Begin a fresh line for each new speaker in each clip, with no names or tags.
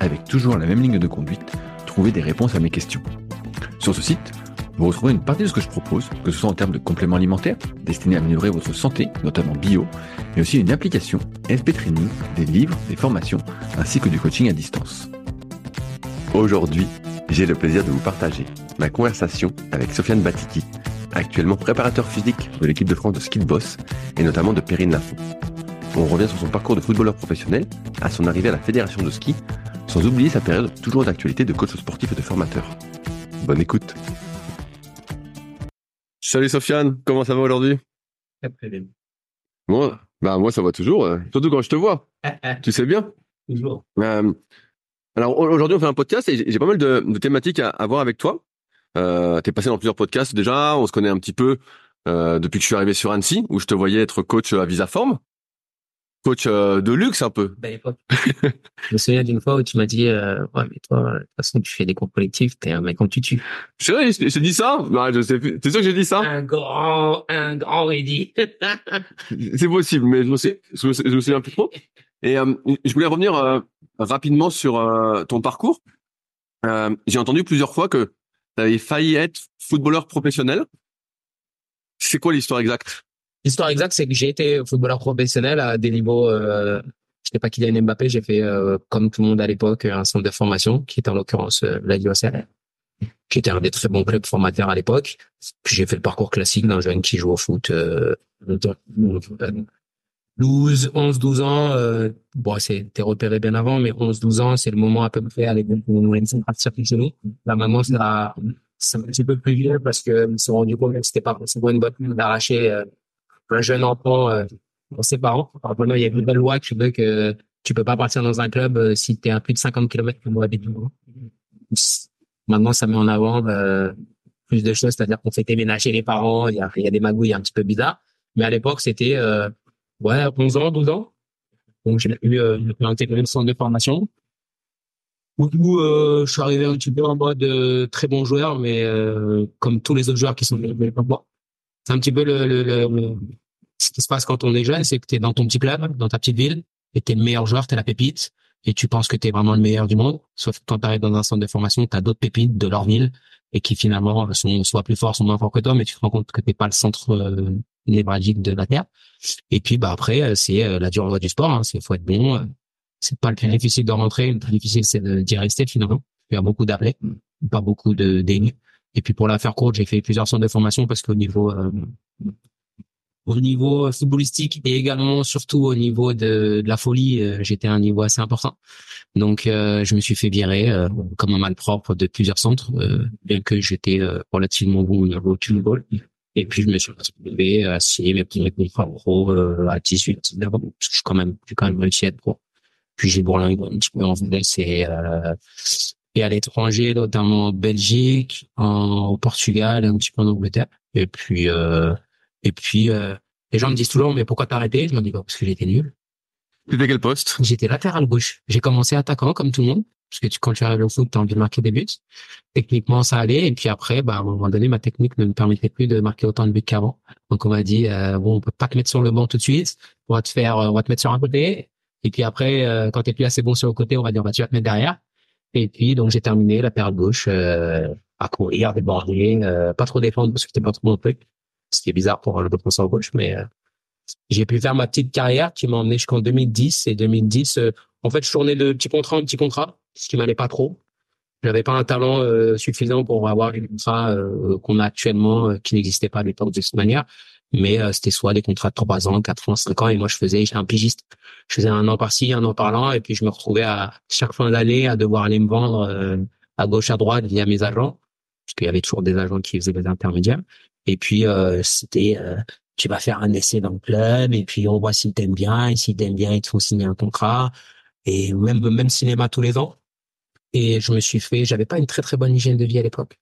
avec toujours la même ligne de conduite, trouver des réponses à mes questions. Sur ce site, vous retrouverez une partie de ce que je propose, que ce soit en termes de compléments alimentaires, destinés à améliorer votre santé, notamment bio, mais aussi une application, SP Training, des livres, des formations, ainsi que du coaching à distance. Aujourd'hui, j'ai le plaisir de vous partager ma conversation avec Sofiane Batiki, actuellement préparateur physique de l'équipe de France de ski de boss et notamment de Perrine Lafont. On revient sur son parcours de footballeur professionnel, à son arrivée à la fédération de ski, sans oublier sa période toujours d'actualité de coach sportif et de formateur. Bonne écoute. Salut Sofiane, comment ça va aujourd'hui?
Très bien.
Moi, bah moi ça va toujours, euh, surtout quand je te vois. tu sais bien?
Toujours.
Euh, alors aujourd'hui on fait un podcast et j'ai pas mal de, de thématiques à, à voir avec toi. Euh, T'es passé dans plusieurs podcasts déjà, on se connaît un petit peu euh, depuis que je suis arrivé sur Annecy, où je te voyais être coach à Visaform. Coach euh, de luxe un peu.
Belle époque. je me souviens d'une fois où tu m'as dit, euh, ouais, mais toi, de toute façon, tu fais des cours collectifs, t'es un mec quand tu tues.
C'est vrai, j'ai dit ça? Bah, je sais plus. T'es sûr que j'ai dit ça?
Un grand, un grand ready.
C'est possible, mais je me, sais, je me, je me souviens plus trop. Et euh, je voulais revenir euh, rapidement sur euh, ton parcours. Euh, j'ai entendu plusieurs fois que tu avais failli être footballeur professionnel. C'est quoi l'histoire exacte?
L'histoire exacte, c'est que j'ai été footballeur professionnel à des niveaux, euh, je n'ai pas Kylian Mbappé, j'ai fait, euh, comme tout le monde à l'époque, un centre de formation, qui était en l'occurrence euh, la USL, qui était un des très bons clubs formateurs à l'époque. Puis j'ai fait le parcours classique d'un jeune qui joue au foot, euh, 12, 11, 12 ans, euh, bon, c'était repéré bien avant, mais 11, 12 ans, c'est le moment à peu près l'époque où nous laissons partir chez nous. Là, maintenant, c'est un petit peu plus vieux parce que ils se sont rendus compte que c'était pas forcément une bonne d'arracher euh, un jeune enfant euh, pour ses parents. Alors, maintenant, il y a une nouvelle loi qui veut que tu peux pas partir dans un club euh, si tu es à plus de 50 km de habites. Maintenant, ça met en avant euh, plus de choses, c'est-à-dire qu'on fait déménager les parents, il y a, y a des magouilles un petit peu bizarres. Mais à l'époque, c'était euh, ouais, 11 ans, 12 ans. Donc, j'ai eu euh, le centre de formation. Où euh, je suis arrivé un petit peu en mode euh, très bon joueur, mais euh, comme tous les autres joueurs qui sont développés comme moi. C'est un petit peu le, le- le- ce qui se passe quand on est jeune, c'est que tu es dans ton petit club, dans ta petite ville, et tu es le meilleur joueur, tu es la pépite, et tu penses que tu es vraiment le meilleur du monde. Sauf que quand tu arrives dans un centre de formation, tu as d'autres pépites de leur ville, et qui finalement sont soit plus forts, soit moins forts que toi, mais tu te rends compte que t'es pas le centre euh, névralgique de la Terre. Et puis bah après, euh, c'est euh, la dure loi du sport, hein, c'est faut être bon. euh, c'est pas le plus difficile de rentrer, le plus difficile c'est d'y rester finalement. Il y a beaucoup d'appelés, pas beaucoup de d'énus. Et puis pour la faire courte, j'ai fait plusieurs centres de formation parce qu'au niveau au niveau footballistique et également surtout au niveau de, de la folie, euh, j'étais à un niveau assez important. Donc euh, je me suis fait virer euh, comme un malpropre de plusieurs centres, euh, bien que j'étais euh, relativement bon au niveau football. Et puis je me suis retrouvé à signer mes premiers contrats pro euh, à 18, 19 ans, parce que je quand même, j'ai quand même réussi à être pro. Puis j'ai bourlingué un petit peu en France et, et à l'étranger, notamment en Belgique, en, au Portugal, un petit peu en Angleterre. Et puis, euh, et puis, euh, les gens me disent toujours, mais pourquoi t'as arrêté Je me dis, bah, parce que j'étais nul.
C'était quel poste?
J'étais latéral gauche. J'ai commencé attaquant comme tout le monde, parce que tu, quand tu arrives au foot, t'as envie de marquer des buts. Techniquement, ça allait. Et puis après, bah, à un moment donné, ma technique ne me permettait plus de marquer autant de buts qu'avant. Donc on m'a dit, euh, bon, on peut pas te mettre sur le banc tout de suite. On va te faire, on va te mettre sur un côté. Et puis après, euh, quand t'es plus assez bon sur le côté, on va dire, bah, tu vas te mettre derrière. Et puis donc j'ai terminé la paire gauche euh, à courir, déborder, euh, pas trop défendre parce que c'était pas trop mon truc. Ce qui est bizarre pour le défenseur gauche, mais euh, j'ai pu faire ma petite carrière qui m'a emmené jusqu'en 2010. Et 2010, euh, en fait, je tournais de petit contrat en petit contrat, ce qui m'allait pas trop. J'avais pas un talent euh, suffisant pour avoir les contrats euh, qu'on a actuellement, euh, qui n'existaient pas à l'époque de cette manière. Mais euh, c'était soit des contrats de 3 ans, 4 ans, 5 ans. Et moi, je faisais, j'étais un pigiste. Je faisais un an par-ci, un an par-là. Et puis, je me retrouvais à chaque fin d'année à devoir aller me vendre à gauche, à droite via mes agents. Parce qu'il y avait toujours des agents qui faisaient des intermédiaires. Et puis, euh, c'était... euh, tu vas faire un essai dans le club et puis on voit s'ils t'aiment bien et s'ils t'aiment bien ils te font signer un contrat et même même cinéma tous les ans et je me suis fait, j'avais pas une très très bonne hygiène de vie à l'époque.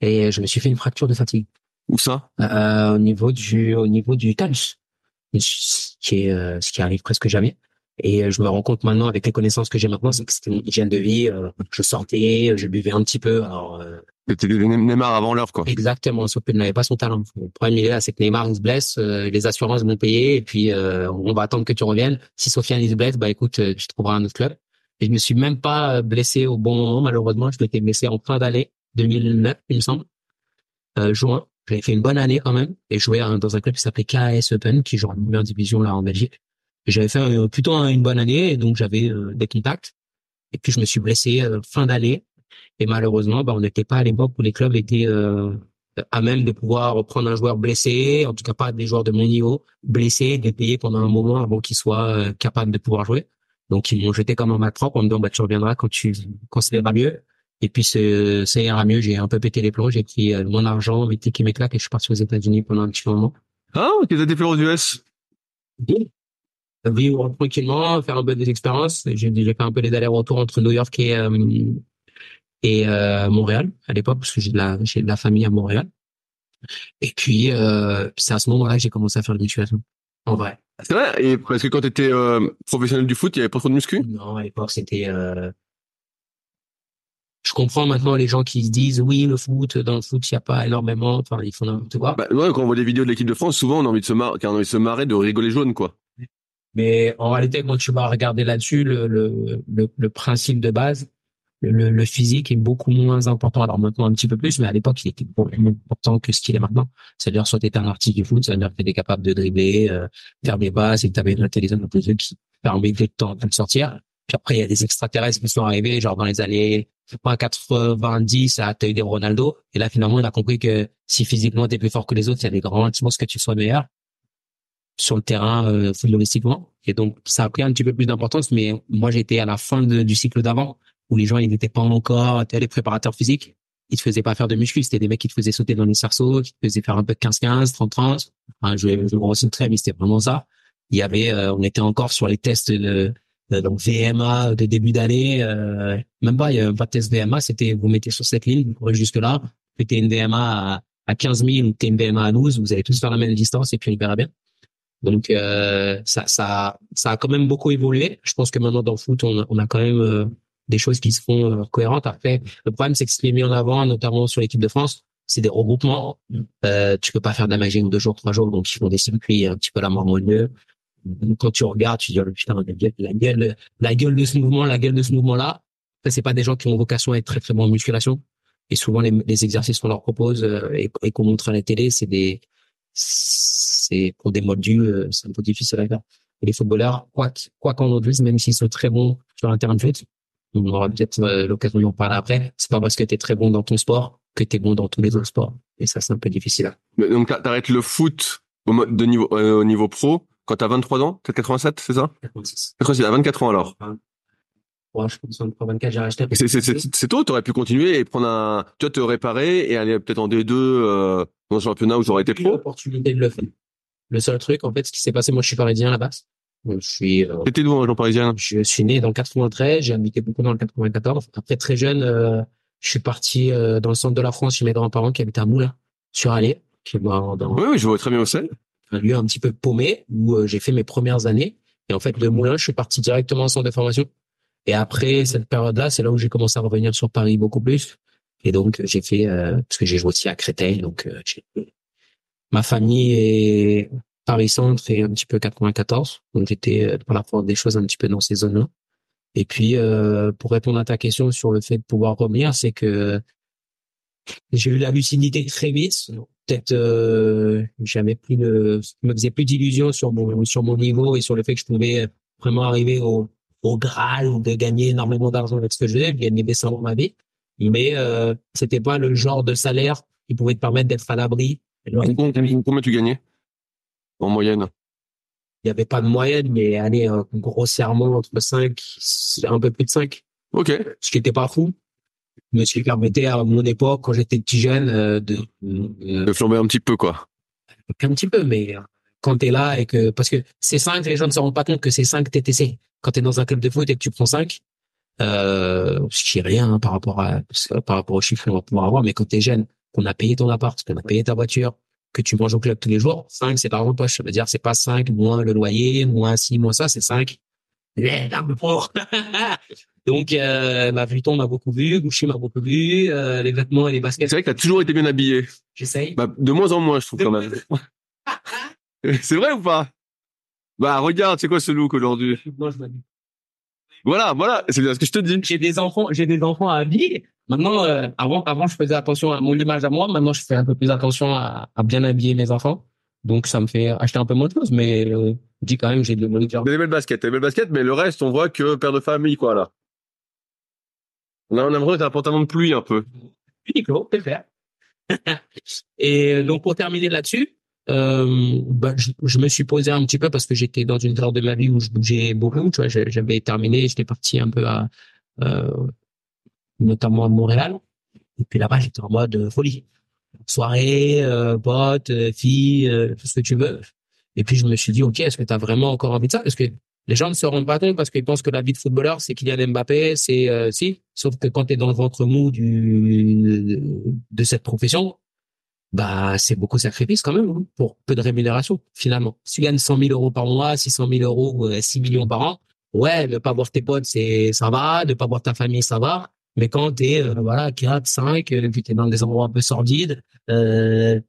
Et je me suis fait une fracture de fatigue.
Où ça?
Euh, Au niveau du, au niveau du talus, ce qui est, euh, ce qui arrive presque jamais. Et je me rends compte maintenant, avec les connaissances que j'ai maintenant, c'est que c'était une hygiène de vie. Euh, je sortais, je buvais un petit peu. Alors, euh,
c'était Neymar avant l'heure, quoi.
Exactement, sauf n'avait pas son talent. Le problème, il est là, c'est que Neymar, il se blesse, euh, les assurances vont payer, et puis euh, on va attendre que tu reviennes. Si Sofiane, il se blesse, bah écoute, tu trouveras un autre club. Et je me suis même pas blessé au bon moment, malheureusement. Je m'étais blessé en fin d'année 2009, il me semble, juin. J'avais fait une bonne année quand même, et joué dans un club qui s'appelait KS Open, qui joue en première division là en Belgique. J'avais fait euh, plutôt une bonne année, et donc j'avais euh, des contacts. Et puis je me suis blessé euh, fin d'année. Et malheureusement, bah, on n'était pas à l'époque où les clubs étaient à même de pouvoir reprendre un joueur blessé, en tout cas pas des joueurs de mon niveau, blessés, de payer pendant un moment avant qu'ils soient capables de pouvoir jouer. Donc ils m'ont jeté comme un mat propre en me disant bah tu reviendras quand tu quand ça ira mieux. Et puis ça ira mieux. J'ai un peu pété les plombs, j'ai pris mon argent, mes tickets, mes claques et je suis parti aux États-Unis pendant un petit moment.
Ah, qu'est-ce que fait aux US
vivre tranquillement, faire un peu des expériences. J'ai fait un peu les allers-retours entre New York et euh, et euh, Montréal à l'époque parce que j'ai de la j'ai de la famille à Montréal. Et puis euh, c'est à ce moment-là que j'ai commencé à faire de musculation. En vrai.
C'est vrai? Et parce que quand tu étais euh, professionnel du foot, il y avait pas trop de muscu?
Non, à l'époque c'était. Euh, je comprends maintenant les gens qui se disent oui le foot dans le foot il y a pas énormément enfin ils font n'importe quoi.
Bah, ouais, quand on voit des vidéos de l'équipe de France souvent on a envie de se marrer, on a envie de se marrer de rigoler jaune quoi.
Mais en réalité, quand tu vas regarder là-dessus, le, le, le, le, principe de base, le, le, physique est beaucoup moins important. Alors maintenant un petit peu plus, mais à l'époque, il était beaucoup moins important que ce qu'il est maintenant. C'est-à-dire, soit tu étais un artiste du foot, c'est-à-dire que tu étais capable de dribbler, euh, faire des passes, et que tu avais une intelligence de jeu qui permettait de de sortir. Puis après, il y a des extraterrestres qui sont arrivés, genre dans les années 90, à eu des Ronaldo. Et là, finalement, on a compris que si physiquement tu es plus fort que les autres, il y a des grands chances que tu sois meilleur sur le terrain euh, footballistiquement. Et donc, ça a pris un petit peu plus d'importance. Mais moi, j'étais à la fin du cycle d'avant, où les gens, ils n'étaient pas encore les préparateurs physiques. Ils te faisaient pas faire de muscu. C'était des mecs qui te faisaient sauter dans les cerceaux, qui te faisaient faire un peu de 15-15, 30-30. Enfin, je, je me très, mais c'était vraiment ça. Il y avait, euh, on était encore sur les tests de, de donc VMA de début d'année. Euh, même pas, il y avait pas de test VMA. C'était, vous mettez sur cette ligne, vous courez jusque là. Mettez une VMA à, à 15 000 ou une VMA à 12. Vous allez tous faire la même distance et puis on verra bien. Donc euh, ça, ça, ça a quand même beaucoup évolué. Je pense que maintenant dans le foot, on on a quand même euh, des choses qui se font euh, cohérentes. Après, le problème c'est que ce qui est mis en avant, notamment sur l'équipe de France, c'est des regroupements. Euh, tu peux pas faire de la magie en deux jours, trois jours, donc ils font des circuits un petit peu la mort lieu. Quand tu regardes, tu dis oh, putain la gueule, la gueule, la de ce mouvement, la gueule de ce mouvement-là. C'est pas des gens qui ont vocation à être très très bons en musculation. Et souvent les, exercices qu'on leur propose euh, et, qu'on montre à la télé, c'est des c'est pour des moldus, euh, c'est un peu difficile à faire. Et les footballeurs, quoi quoi qu'on en dise, même s'ils sont très bons sur un terrain de foot, on aura peut-être euh, l'occasion d'en parler après. C'est pas parce que tu es très bon dans ton sport que tu es bon dans tous les autres sports. Et ça, c'est un peu difficile.
Mais donc, t'arrêtes le foot au, de niveau, euh, au niveau pro quand t'as 23 ans? T'as 87, c'est ça? 86. 86, à 24 ans alors.
Ouais, je pense 24, j'ai acheté.
C'est tôt, t'aurais pu continuer et prendre un, tu vois, te réparer et aller peut-être en D2, euh, dans un championnat où j'aurais été pro.
l'opportunité de le faire. Le seul truc, en fait, ce qui s'est passé, moi, je suis parisien à la base. Je suis.
Euh, T'étais d'où en région parisienne
Je suis né dans le 93, j'ai habité beaucoup dans le 94. Après, très jeune, euh, je suis parti euh, dans le centre de la France chez mes grands-parents qui habitaient à Moulins, sur Allier, qui est dans.
Oui, oui, je vois très bien où c'est.
Un lieu un petit peu paumé où euh, j'ai fait mes premières années. Et en fait, de Moulins, je suis parti directement en centre de formation. Et après cette période-là, c'est là où j'ai commencé à revenir sur Paris beaucoup plus. Et donc, j'ai fait, euh, parce que j'ai joué aussi à Créteil, donc euh, ma famille est Paris-Centre et un petit peu 94. Donc, j'étais par la force des choses un petit peu dans ces zones-là. Et puis, euh, pour répondre à ta question sur le fait de pouvoir revenir, c'est que j'ai eu la lucidité très vite. Peut-être euh, jamais plus de, me faisais plus d'illusions sur mon sur mon niveau et sur le fait que je pouvais vraiment arriver au au Graal de gagner énormément d'argent avec ce que je faisais, gagner des dans ma vie. Mais euh, c'était pas le genre de salaire qui pouvait te permettre d'être à l'abri.
Combien tu gagnais? En moyenne
Il n'y avait pas de moyenne, mais allez, grossièrement entre 5, un peu plus de 5.
Ok.
Ce qui n'était pas fou. Mais ce qui permettait à mon époque, quand j'étais petit jeune, euh, de,
de flamber un petit peu, quoi.
Un petit peu, mais quand tu es là et que parce que c'est 5 les gens ne se rendent pas compte que c'est 5 TTC quand tu es dans un club de foot et que tu prends 5 Euh, ce qui est rien hein, par rapport à par rapport aux chiffres qu'on va pouvoir avoir, mais quand t'es jeune, qu'on a payé ton appart, qu'on a payé ta voiture, que tu manges au club tous les jours, 5, c'est pas de poche. Ça veut dire, c'est pas 5 moins le loyer, moins ci, moins ça, c'est 5. Les larmes pour. Donc, euh, ma Vuitton m'a beaucoup vu, Gucci m'a beaucoup vu, euh, les vêtements et les baskets.
C'est vrai que t'as toujours été bien habillé.
J'essaye.
Bah, de moins en moins, je trouve quand même. c'est vrai ou pas? Bah, regarde, c'est quoi ce look aujourd'hui?
Moi, je m'habille.
Voilà, voilà, c'est bien ce que je te dis.
J'ai des enfants, j'ai des enfants à habiller. Maintenant, euh, avant, avant, je faisais attention à mon image à moi. Maintenant, je fais un peu plus attention à, à bien habiller mes enfants. Donc, ça me fait acheter un peu moins de choses, mais euh, je dis quand même, j'ai de bonnes
des belles baskets, des belles baskets, mais le reste, on voit que père de famille, quoi, là. Là, on a l'impression que un pantalon de pluie, un peu.
Uniqlo, c'est faire. Et donc, pour terminer là-dessus, euh, bah, je, je, me suis posé un petit peu parce que j'étais dans une période de ma vie où je bougeais beaucoup. Tu vois, j'avais terminé, j'étais parti un peu à, euh, notamment à Montréal. Et puis là-bas, j'étais en mode folie. Soirée, euh, potes, euh, filles, euh, tout ce que tu veux. Et puis je me suis dit, ok, est-ce que tu as vraiment encore envie de ça? Parce que les gens ne se rendent pas compte parce qu'ils pensent que la vie de footballeur, c'est Kylian Mbappé, c'est euh, si. Sauf que quand tu es dans le ventre mou du de cette profession, bah c'est beaucoup de sacrifices quand même hein, pour peu de rémunération finalement. Si tu gagnes 100 000 euros par mois, 600 000 euros, 6 millions par an, ouais, ne pas voir tes potes, c'est ça va, ne pas voir ta famille, ça va. Mais quand t'es euh, voilà 4, 5, euh, puis t'es dans des endroits un peu sordides, euh,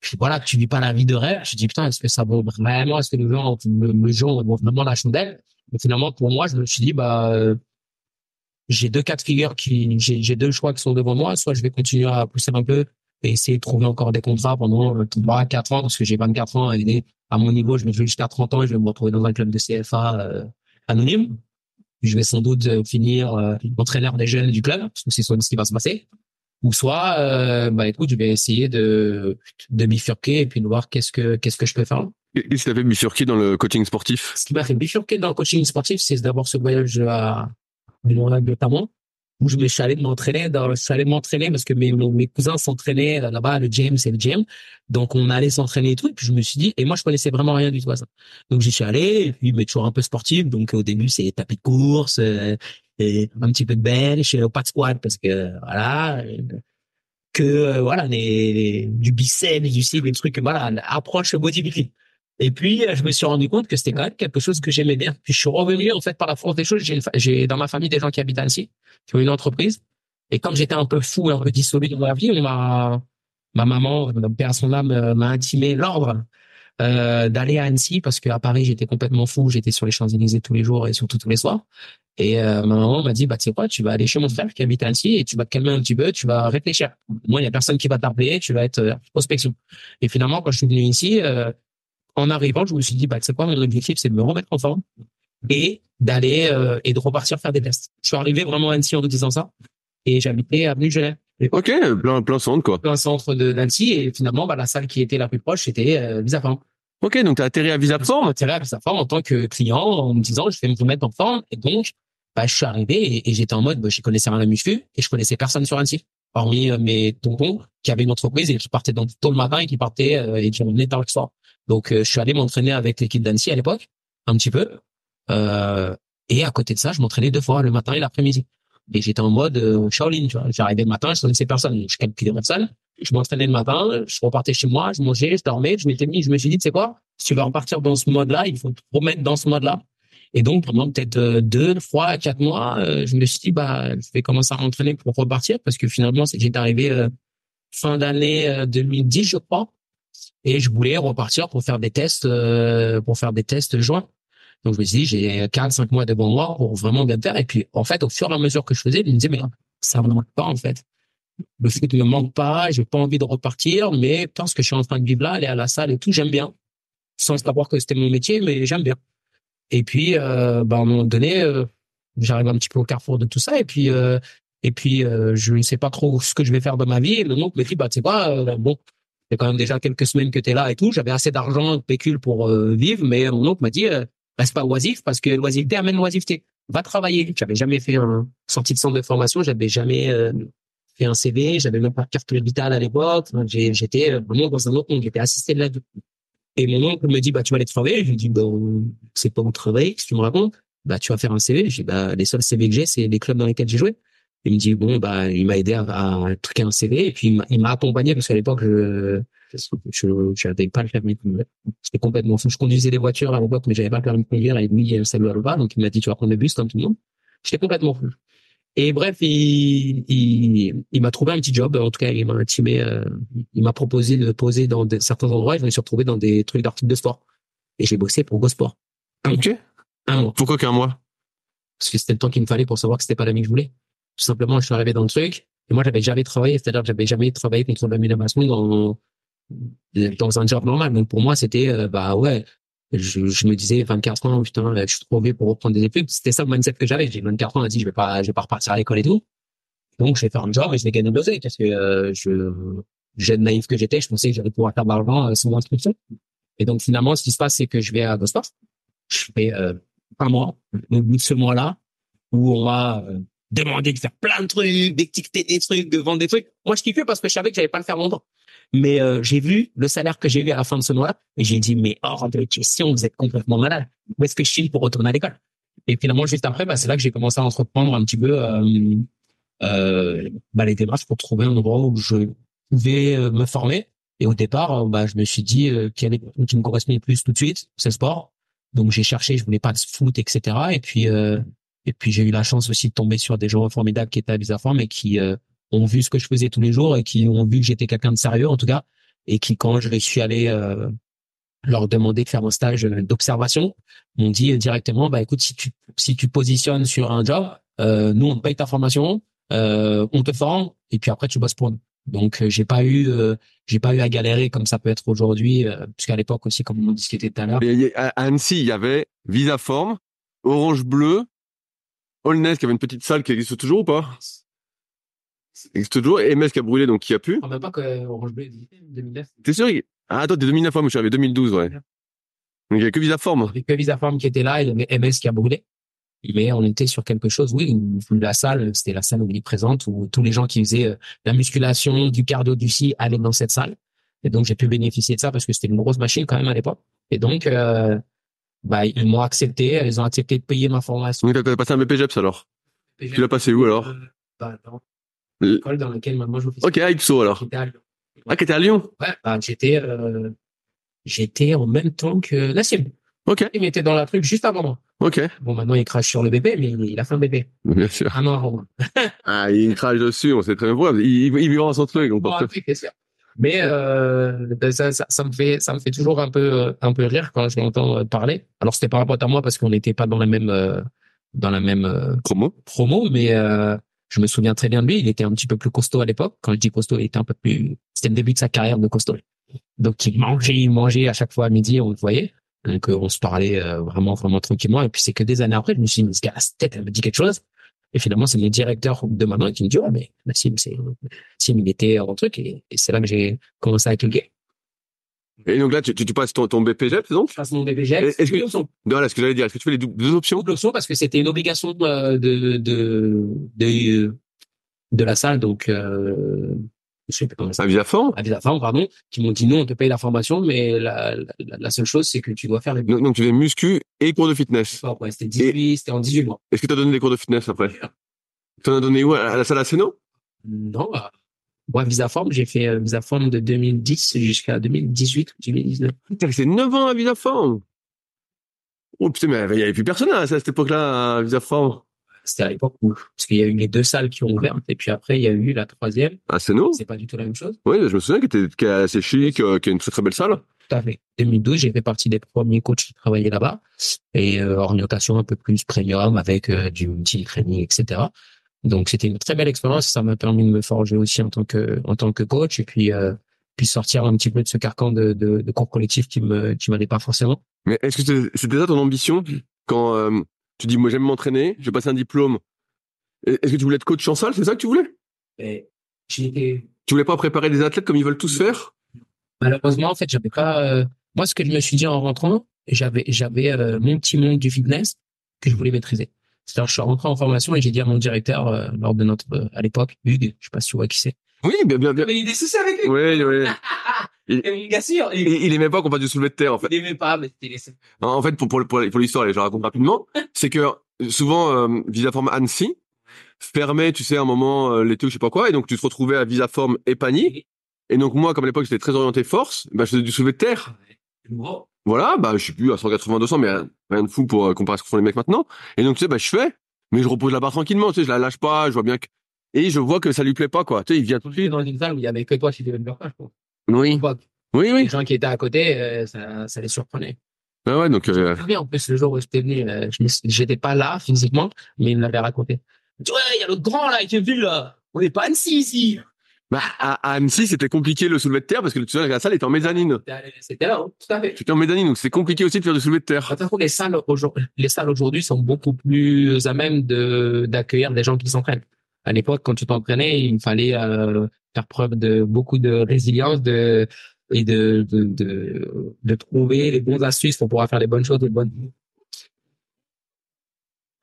puis voilà, tu vis pas la vie de rêve. Je dis putain, est-ce que ça vaut vraiment, est-ce que les gens, le, gens vont vraiment la chandelle? Mais finalement, pour moi, je me suis dit bah euh, j'ai deux cas de figure qui, j'ai deux choix qui sont devant moi. Soit je vais continuer à pousser un peu et essayer de trouver encore des contrats pendant 3 4 ans parce que j'ai 24 ans et à mon niveau, je vais jouer jusqu'à 30 ans et je vais me retrouver dans un club de CFA euh, anonyme. Je vais sans doute euh, finir euh, entraîneur des jeunes du club parce que c'est soit ce qui va se passer. Ou soit, euh, bah écoute, je vais essayer de de bifurquer et puis de voir qu'est-ce que qu'est-ce que je peux faire.
Qu'est-ce qui t'a fait bifurquer dans le coaching sportif?
Ce qui m'a fait bifurquer dans le coaching sportif, c'est d'abord ce voyage à notamment où je me suis allé m'entraîner dans, je suis m'entraîner parce que mes, mes cousins s'entraînaient là-bas, le James et le James. Donc, on allait s'entraîner et tout. Et puis, je me suis dit, et moi, je connaissais vraiment rien du tout à ça. Donc, j'y suis allé, et puis, mais toujours un peu sportif. Donc, au début, c'est tapis de course, euh, un petit peu de bench, pas de squat parce que, voilà, que, euh, voilà, les, du biceps, du cible, des trucs, voilà, approche bodybuilding. Et puis, je me suis rendu compte que c'était quand même quelque chose que j'aimais bien. Puis, je suis revenu, en fait, par la force des choses. J'ai dans ma famille des gens qui habitent à Annecy qui ont une entreprise. Et comme j'étais un peu fou, un peu dissolu dans ma vie, m'a, ma maman, mon père son âme, euh, m'a intimé l'ordre euh, d'aller à Annecy parce qu'à Paris j'étais complètement fou, j'étais sur les Champs Élysées tous les jours et surtout tous les soirs. Et euh, ma maman m'a dit bah tu sais quoi, tu vas aller chez mon frère qui habite à Annecy et tu vas te calmer un petit peu, tu vas réfléchir. Moi il y a personne qui va t'appeler, tu vas être euh, prospection. Et finalement quand je suis venu ici, euh, en arrivant je me suis dit bah tu sais quoi, mon objectif c'est de me remettre en forme et d'aller euh, et de repartir faire des tests. Je suis arrivé vraiment à Annecy en disant ça et j'habitais avenue Genève.
Ok, plein plein centre quoi.
Plein centre de d'Annecy et finalement bah la salle qui était la plus proche c'était euh, Visaform.
Ok, donc tu as atterri à Visaform.
J'ai atterri à Visaform en tant que client en me disant je vais me remettre en forme et donc bah je suis arrivé et, et j'étais en mode bah, je connaissais rien à muscu et je connaissais personne sur Annecy hormis euh, mes tontons qui avaient une entreprise et qui partaient dans, tôt le matin et qui partaient euh, et qui revenaient tard le soir. Donc euh, je suis allé m'entraîner avec l'équipe d'Annecy à l'époque un petit peu euh, et à côté de ça, je m'entraînais deux fois, le matin et l'après-midi. Et j'étais en mode euh, Shaolin, tu vois. J'arrivais le matin, je connaissais personne, je calculais personne. Je m'entraînais le matin, je repartais chez moi, je mangeais, je dormais, je m'étais mis, je me suis dit, tu sais quoi, si tu veux repartir dans ce mode-là, il faut te remettre dans ce mode-là. Et donc, pendant peut-être deux, trois, quatre mois, je me suis dit, bah, je vais commencer à m'entraîner pour repartir parce que finalement, j'étais arrivé fin d'année 2010, je crois. Et je voulais repartir pour faire des tests, pour faire des tests joints. Donc, je me suis dit, j'ai 4, 5 mois devant moi pour vraiment bien faire. Et puis, en fait, au fur et à mesure que je faisais, je me disais, mais ça ne me manque pas, en fait. Le foot ne me manque pas, j'ai pas envie de repartir, mais parce que je suis en train de vivre là, aller à la salle et tout, j'aime bien. Sans savoir que c'était mon métier, mais j'aime bien. Et puis, euh, bah, à un moment donné, euh, j'arrive un petit peu au carrefour de tout ça. Et puis, euh, et puis, euh, je ne sais pas trop ce que je vais faire de ma vie. Et le oncle me dit, bah, tu sais quoi, euh, bon, c'est quand même déjà quelques semaines que tu es là et tout. J'avais assez d'argent, de pécule pour vivre, mais mon oncle m'a dit, reste pas oisif parce que l'oisiveté amène l'oisiveté. Va travailler. J'avais jamais fait un sortie de centre de formation, j'avais jamais euh, fait un CV, j'avais même pas de carte vitale à l'époque. J'étais vraiment dans un autre monde, j'étais assisté de la vie. Et mon oncle me dit, bah, tu vas aller travailler. Je lui dis, bah, c'est pas où travailler, que tu me racontes? bah, tu vas faire un CV. J'ai dit, bah, les seuls CV que j'ai, c'est les clubs dans lesquels j'ai joué. Il me dit, bon, bah, il m'a aidé à, à truquer un CV et puis il m'a- accompagné parce qu'à l'époque, je, je, n'avais pas le permis. J'étais complètement fou. Je conduisais des voitures à l'époque, mais j'avais pas le permis de conduire et lui, ça lui allait pas. Donc, il m'a dit, tu vas prendre le bus comme tout le monde. J'étais complètement fou. Et bref, il, il, il m'a trouvé un petit job. En tout cas, il m'a intimé, euh, il m'a proposé de poser dans certains endroits et je me suis retrouvé dans des trucs d'articles de sport. Et j'ai bossé pour Go Sport. Un,
Ok.
un mois.
Pourquoi qu'un mois?
Parce que c'était le temps qu'il me fallait pour savoir que c'était pas l'ami que je voulais. Tout simplement, je suis arrivé dans le truc. Et moi, j'avais jamais travaillé. C'est-à-dire que j'avais jamais travaillé contre l'amélioration dans, dans un job normal. Donc, pour moi, c'était, euh, bah ouais, je, je me disais 24 ans, putain, je suis trop vieux pour reprendre des études. C'était ça le mindset que j'avais. J'ai 24 ans, on a dit, je vais pas, je vais pas repartir à l'école et tout. Donc, je vais faire un job et je vais gagner de l'oseille parce que euh, je, jeune naïf que j'étais, je pensais que j'allais pouvoir faire de l'argent euh, sans inscription. Et donc, finalement, ce qui se passe, c'est que je vais à Gosport. Je fais euh, un mois. Au bout de ce mois-là, où on m'a demandé de faire plein de trucs, d'étiqueter des trucs, de vendre des trucs. Moi, je kiffais parce que je savais que j'allais pas le faire longtemps. Mais euh, j'ai vu le salaire que j'ai eu à la fin de ce mois et j'ai dit, mais hors de question, vous êtes complètement malade. Où est-ce que je chine pour retourner à l'école? Et finalement, juste après, bah, c'est là que j'ai commencé à entreprendre un petit peu euh, euh, bah, les démarches pour trouver un endroit où je pouvais euh, me former. Et au départ, euh, bah, je me suis dit euh, qu'il qui me correspondait le plus tout de suite, c'est le sport. Donc j'ai cherché, je voulais pas de foot, etc. Et puis euh, et puis j'ai eu la chance aussi de tomber sur des gens formidables qui étaient à Visaform et qui euh, ont vu ce que je faisais tous les jours et qui ont vu que j'étais quelqu'un de sérieux en tout cas et qui quand je suis allé euh, leur demander de faire un stage euh, d'observation, m'ont dit directement bah écoute si tu si tu positionnes sur un job, euh, nous on paye ta formation, euh, on te forme et puis après tu bosses pour nous. Donc euh, j'ai pas eu euh, j'ai pas eu à galérer comme ça peut être aujourd'hui euh, puisqu'à l'époque aussi comme on discutait tout à l'heure
À Annecy, il y avait Visaform, Orange Bleu, Holness qui avait une petite salle qui existe toujours ou pas? Existe toujours. Et MS qui a brûlé, donc qui a pu?
Je crois même pas que Orange Bleu existait en 2009.
T'es sûr il- Ah, attends, t'es 2009, ouais, moi je suis arrivé 2012, ouais. Donc il y a que Visaform.
avec que Visaform qui était là et le MS qui a brûlé. Mais on était sur quelque chose, oui, la salle, c'était la salle omniprésente où tous les gens qui faisaient euh, la musculation, du cardio, du si allaient dans cette salle. Et donc, j'ai pu bénéficier de ça parce que c'était une grosse machine quand même à l'époque. Et donc, euh, bah, ils m'ont accepté, ils ont accepté de payer ma formation.
Donc t'as- passé un BPGEPS alors Tu l'as passé où alors
Euh, bah, dans
Le-
l'école dans laquelle maintenant j'officie.
Ok, à Ipso alors.
J'étais à Lyon.
Ah, qui était à Lyon
Ouais, bah, j'étais, euh, j'étais en même temps que Nassim.
Ok,
Il était dans la truc juste avant moi.
ok.
Bon, maintenant, il crache sur le bébé, mais il a fait un bébé.
Bien sûr.
Un an avant moi.
Ah, il crache dessus, on sait très bien pourquoi. Il, il, il vivra son truc. Donc,
Bon, après, c'est sûr. Mais euh, ça, ça, ça me fait ça me fait toujours un peu euh, un peu rire quand je l'entends euh, parler. Alors c'était par rapport à moi parce qu'on n'était pas dans la même euh, dans la même euh,
promo.
promo, mais euh, je me souviens très bien de lui. Il était un petit peu plus costaud à l'époque. Quand je dis costaud, il était un peu plus. C'était le début de sa carrière de costaud. Donc il mangeait, il mangeait à chaque fois à midi, on le voyait. Donc on se parlait vraiment vraiment tranquillement. Et puis c'est que des années après, je me suis dit, mais ce gars, cette tête, elle me dit quelque chose. Et finalement, c'est mon directeur de maintenant qui me dit, ouais, mais Nassim, c'est Nassim, il était en truc. Et, et c'est là que j'ai commencé à cliquer.
Et donc là, tu, tu, tu passes ton, ton BPGEPS donc?
Je passe mon BPGEPS.
Est-ce que-
option.
Voilà ce que j'allais dire. Est-ce que tu fais les deux options?
Option parce que c'était une obligation euh, de de de de la salle. Donc euh, je sais comment ça
À
à Visaform, pardon, qui m'ont dit non, on te paye la formation, mais la, la, la seule chose, c'est que tu dois faire les
donc, donc tu fais muscu et cours de fitness.
Ouais, c'était 18, c'était en 18 mois.
Est-ce que tu as donné des cours de fitness après? Tu en as donné où? À la salle Aseno?
Non, bah, moi, Visaform, j'ai fait euh, Visaform de 2010 jusqu'à 2018 ou 2019.
T'as resté 9 ans à Visaform Oh putain, mais il n'y avait plus personne à cette époque-là à Visaform.
C'était à l'époque où, parce qu'il y a eu les deux salles qui ont ouvert, et puis après, il y a eu la troisième.
Aseno
C'est pas du tout la même chose.
Oui, je me souviens qu'elle était est assez chic, qu'il y a une très très belle salle.
Tout à fait. 2012, j'ai fait partie des premiers coachs qui travaillaient là-bas et euh, orientation un peu plus premium avec euh, du multi-training, etc. Donc c'était une très belle expérience. Ça m'a permis de me forger aussi en tant que en tant que coach et puis euh, puis sortir un petit peu de ce carcan de, de, de cours collectif qui me qui m'allait pas forcément.
Mais est-ce que c'était- c'était ça ton ambition quand euh, tu dis moi j'aime m'entraîner, je vais passer un diplôme Est-ce que tu voulais être coach en salle C'est ça que tu voulais?
Et
Tu voulais pas préparer des athlètes comme ils veulent tous faire?
Malheureusement en fait j'avais pas euh, moi ce que je me suis dit en rentrant j'avais j'avais euh, mon petit monde du fitness que je voulais maîtriser. C'est-à-dire je suis rentré en formation et j'ai dit à mon directeur euh, lors de notre euh, à l'époque Hugues, je sais pas si tu vois qui c'est.
Oui, bien bien bien.
Mais il est soucis avec lui.
Oui, oui. il,
bien sûr,
il,
il,
aimait pas qu'on fasse du soulevé de terre, en fait.
il aimait pas, mais c'était les...
En fait, pour, pour, pour, pour l'histoire, je la raconte rapidement, c'est que souvent, euh, Visaform Annecy fermait, tu sais, un moment, euh, l'été ou je sais pas quoi, et donc tu te retrouvais à Visaform et. Et donc moi, comme à l'époque, j'étais très orienté force, bah, je faisais du soulevé de terre.
Gros.
Voilà, bah, je suis plus à 180, 200, mais rien de fou pour euh, comparer à ce que font les mecs maintenant. Et donc, tu sais, bah, je fais, mais je repose la barre tranquillement, tu sais, je la lâche pas, je vois bien que, et je vois que ça lui plaît pas, quoi. Tu sais, il vient tout de suite.
dans une salle où il y avait que toi me faire ça, je crois.
Oui.
Pas-
Oui,
Les
oui.
gens qui étaient à côté, euh, ça, ça les surprenait.
Ah ouais, donc, euh,
en plus, le jour où j'étais venu, euh, j'étais pas là physiquement, mais il me l'avait raconté. Dit, ouais, il y a l'autre grand là qui est venu là. On n'est pas à Annecy ici.
bah, à, à Annecy, c'était compliqué le soulevé de terre parce que tu sais, la salle était en mezzanine.
C'était là, hein, tout à fait.
C'était en mezzanine, donc c'est compliqué aussi de faire du soulevé de terre.
Les salles aujourd'hui, les salles aujourd'hui sont beaucoup plus à même de d'accueillir des gens qui s'entraînent. À l'époque, quand tu t'entraînais, il fallait euh, faire preuve de beaucoup de résilience, de et de de, de de trouver les bonnes astuces pour pouvoir faire les bonnes choses, les bonnes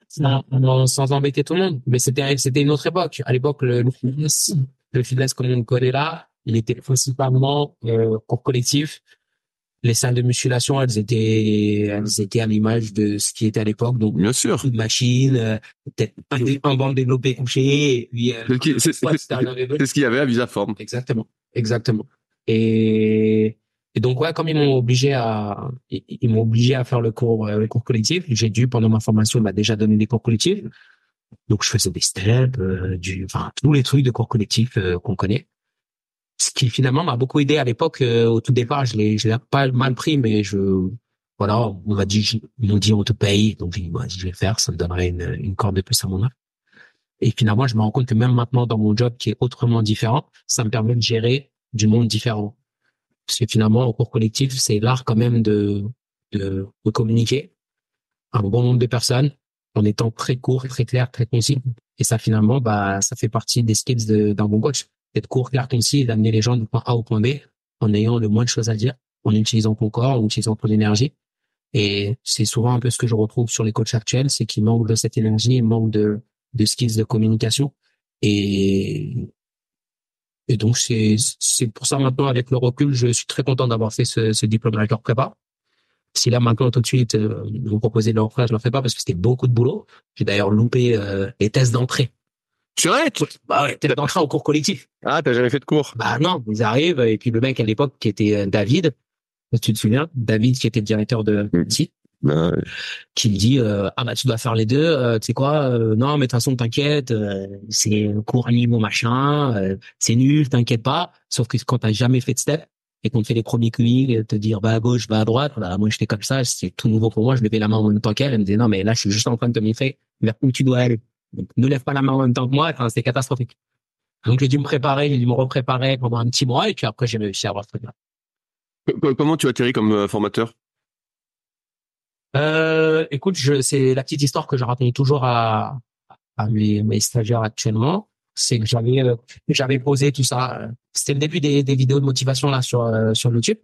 sans, sans embêter tout le monde. Mais c'était c'était une autre époque. À l'époque, le, le fitness, le fitness comme on le connaît là, il était principalement euh, collectif. Les salles de musculation, elles étaient, elles étaient à l'image de ce qui était à l'époque. Donc,
Bien sûr.
une machine, euh, peut-être un, banc développé couché, et puis, euh,
C'est ce qu'il y avait à Visaform.
Exactement, exactement. Et, et donc ouais, comme ils m'ont obligé à, ils, m'ont obligé à faire le cours, euh, le cours collectif, j'ai dû pendant ma formation bah, déjà donner des cours collectifs. Donc je faisais des steps, euh, du, enfin tous les trucs de cours collectif euh, qu'on connaît. Ce qui finalement m'a beaucoup aidé à l'époque. euh, au tout départ, je l'ai, je l'ai pas mal pris, mais je, voilà, on m'a dit, ils m'ont dit on te paye, donc j'ai dit, bah, je vais le faire, ça me donnerait une, une corde de plus à mon arc. Et finalement, je me rends compte que même maintenant dans mon job qui est autrement différent, ça me permet de gérer du monde différent. Parce que finalement, au cours collectif, c'est l'art quand même de, de, communiquer un bon nombre de personnes en étant très court, très clair, très concis. Et ça, finalement, bah, ça fait partie des skills d'un bon coach. D'être court, clair, concis et d'amener les gens du point A au point B en ayant le moins de choses à dire, en utilisant ton corps, en utilisant ton énergie. Et c'est souvent un peu ce que je retrouve sur les coachs actuels, c'est qu'ils manquent de cette énergie, ils manquent de, de skills de communication. Et, et donc, c'est, c'est pour ça maintenant, avec le recul, je suis très content d'avoir fait ce, ce diplôme avec prépa. Si là, maintenant, tout de suite, euh, ils vont proposer de leur refaire, je leur fais pas parce que c'était beaucoup de boulot. J'ai d'ailleurs loupé euh, les tests d'entrée.
Tu vrai
Bah ouais, tests d'entrée au cours collectif.
Ah, t'as jamais fait de cours.
Bah non, ils arrivent, et puis le mec à l'époque, qui était euh, David, tu te souviens, David, qui était le directeur de
Mm.
site,
Ben,
qui me dit euh, ah bah tu dois faire les deux euh, tu sais quoi euh, non mais de toute façon t'inquiète euh, c'est cours niveau machin euh, c'est nul t'inquiète pas sauf que quand t'as jamais fait de step et qu'on te fait les premiers QI te dire va à gauche va à droite bah moi j'étais comme ça c'est tout nouveau pour moi je levais la main en même temps qu'elle elle me disait non mais là je suis juste en train de te montrer vers où tu dois aller donc ne lève pas la main en même temps que moi enfin, c'est catastrophique donc j'ai dû me préparer j'ai dû me repréparer pendant un petit mois et puis après j'ai réussi à avoir ce truc là
co- comment tu atterris comme euh, formateur?
Euh, écoute, c'est la petite histoire que je raconte toujours à, à mes, mes stagiaires actuellement. C'est que j'avais, euh, j'avais posé tout ça. C'était le début des, des vidéos de motivation là sur euh, sur YouTube.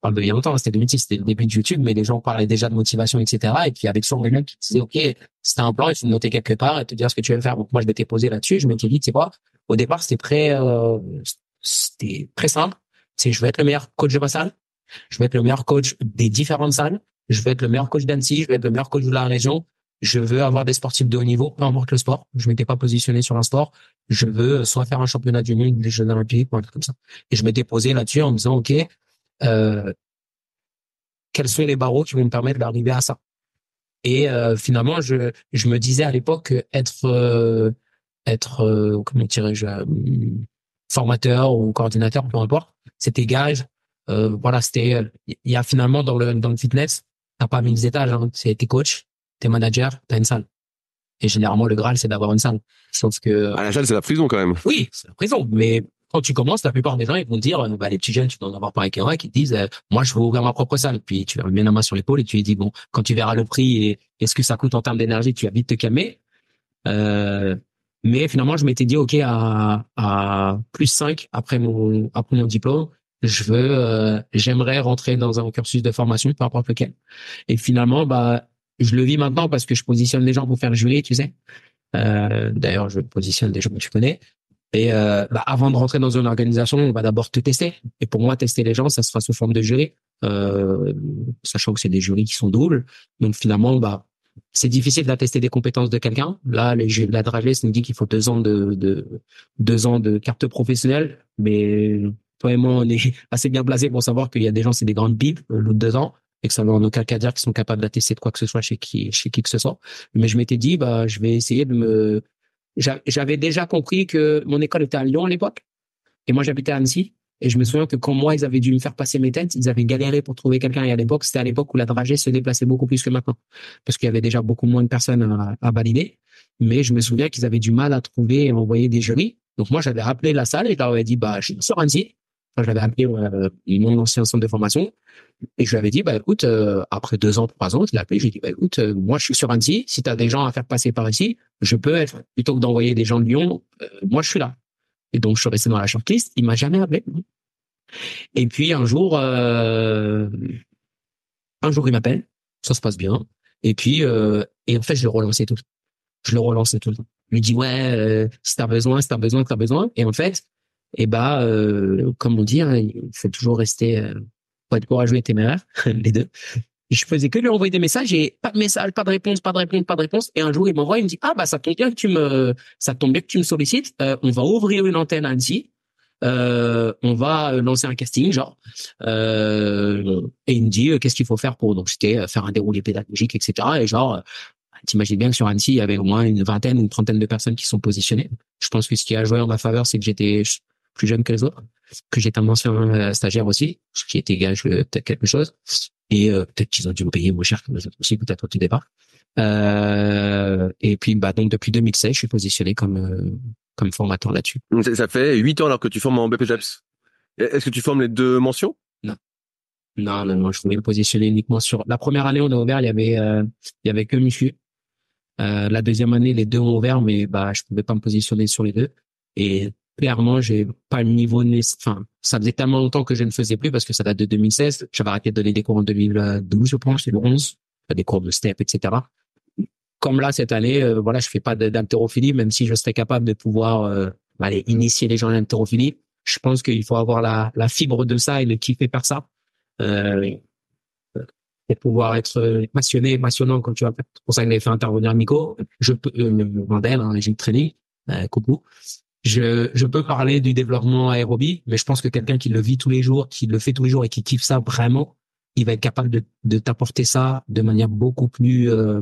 Parle de il longtemps, c'était 2006, c'était le début de YouTube, mais les gens parlaient déjà de motivation, etc. Et puis avec les mecs qui disaient, ok, c'était un plan, il faut le noter quelque part et te dire ce que tu veux faire. Donc moi, je m'étais posé là-dessus, je m'étais dit, tu sais quoi, au départ, c'était très, euh, c'était très simple. C'est, je vais être le meilleur coach de ma salle, je vais être le meilleur coach des différentes salles, je veux être le meilleur coach d'Annecy, je veux être le meilleur coach de la région, je veux avoir des sportifs de haut niveau, peu importe le sport. Je m'étais pas positionné sur un sport. Je veux soit faire un championnat du monde, des Jeux olympiques, ou un truc comme ça. Et je m'étais posé là-dessus en me disant, OK, euh, quels sont les barreaux qui vont me permettre d'arriver à ça? Et euh, finalement, je, je me disais à l'époque que être, euh, être euh, comment dirais-je, euh, formateur ou coordinateur, peu importe, c'était gage. Euh, voilà, c'était, il y a finalement dans le dans le fitness, t'as pas mille étages. Hein. C'est t'es coach, t'es manager, t'as une salle. Et généralement, le Graal, c'est d'avoir une salle. Sauf que,
À la salle, c'est la prison quand même.
oui, c'est la prison. Mais quand tu commences, la plupart des gens, ils vont dire, euh, bah, les petits jeunes, tu dois en avoir qu'un, qui te disent, euh, moi, je veux ouvrir ma propre salle. Puis tu leur mets la main sur l'épaule et tu lui dis, bon, quand tu verras le prix et, et ce que ça coûte en termes d'énergie, tu vas vite te calmer. Euh, mais finalement, je m'étais dit, OK, à, à plus 5 après mon, après mon diplôme, je veux, euh, j'aimerais rentrer dans un cursus de formation, peu importe lequel. Et finalement, bah, je le vis maintenant parce que je positionne les gens pour faire jury, tu sais. Euh, D'ailleurs, je positionne des gens que tu connais. Et euh, bah, avant de rentrer dans une organisation, on va d'abord te tester. Et pour moi, tester les gens, ça sera sous forme de jury, euh, sachant que c'est des jurys qui sont doubles. Donc finalement, bah c'est difficile d'attester des compétences de quelqu'un. Là, les jeux de la nous dit qu'il faut deux ans de, carte professionnelle, mais toi et moi, on est assez bien blasés pour savoir qu'il y a des gens, c'est des grandes pipes, euh, l'autre deux ans, et que ça ne en aucun cas dire qu'ils sont capables d'attester de quoi que ce soit chez qui, chez qui que ce soit. Mais je m'étais dit, bah, je vais essayer de me, j'avais déjà compris que mon école était à Lyon à l'époque, et moi j'habitais à Annecy. Et je me souviens que quand moi, ils avaient dû me faire passer mes têtes, ils avaient galéré pour trouver quelqu'un. Et à l'époque, c'était à l'époque où la dragée se déplaçait beaucoup plus que maintenant. Parce qu'il y avait déjà beaucoup moins de personnes à, à valider. Mais je me souviens qu'ils avaient du mal à trouver et envoyer des jurys. Donc moi, j'avais rappelé la salle et je leur avais dit, bah, je suis sur Annecy. J'avais appelé euh, mon ancien centre de formation. Et je lui avais dit, bah, écoute, euh, après deux ans, trois ans, je l'ai appelé, je lui ai dit, bah, écoute, euh, moi, je suis sur Annecy. Si tu as des gens à faire passer par ici, je peux être, plutôt que d'envoyer des gens de Lyon, moi, je suis là. Et donc, je suis resté dans la shortlist. Il m'a jamais appelé. Et puis, un jour, un jour, il m'appelle. Ça se passe bien. Et puis, et en fait, je le relançais tout. Je le relançais tout le temps. Je lui dis, ouais, si t'as besoin, si t'as besoin, si t'as besoin. Et en fait, et bah, euh, comme on dit, hein, il faut toujours rester, euh, faut être courageux et téméraire, les deux. je faisais que lui envoyer des messages et pas de message, pas de réponse, pas de réponse, pas de réponse. Et un jour, il m'envoie, il me dit, ah bah ça tombe bien que tu me, ça tombe bien que tu me sollicites. Euh, on va ouvrir une antenne à Annecy. Euh, on va lancer un casting, genre. Euh, et il me dit, qu'est-ce qu'il faut faire pour donc c'était faire un déroulé pédagogique, etc. Et genre, t'imagines bien que sur Annecy, il y avait au moins une vingtaine, une trentaine de personnes qui sont positionnées. Je pense que ce qui a joué en ma faveur, c'est que j'étais plus jeune que les autres, que j'étais un ancien euh, stagiaire aussi, ce qui était gage peut-être quelque chose. Et euh, peut-être qu'ils ont dû me payer moins cher que les autres aussi, peut-être au tout départ. Euh, et puis, bah, donc depuis 2016, je suis positionné comme euh, comme formateur là-dessus.
Ça fait huit ans alors que tu formes en BPJEPS. Est-ce que tu formes les deux mentions?
Non. Non, non, non, je voulais me positionner uniquement sur. La première année, on a ouvert, il y avait, il y avait que Michu. la deuxième année, les deux ont ouvert, mais bah, je pouvais pas me positionner sur les deux. Et clairement, j'ai pas le niveau enfin, ça faisait tellement longtemps que je ne faisais plus parce que ça date de 2016. J'avais arrêté de donner des cours en 2012, je pense, le 11, des cours de step, etc. Comme là, cette année, euh, voilà, je fais pas d'haltérophilie, même si je serais capable de pouvoir, euh, aller initier les gens à l'haltérophilie. Je pense qu'il faut avoir la, la fibre de ça et le kiffer par ça. Euh, et pouvoir être passionné, passionnant comme tu vas. C'est pour ça qu'il avait fait intervenir Nico. Je peux, euh, Mandel, hein, j'ai traîné, euh, coucou je, je peux parler du développement aérobie, mais je pense que quelqu'un qui le vit tous les jours, qui le fait tous les jours et qui kiffe ça vraiment, il va être capable de, de t'apporter ça de manière beaucoup plus, euh,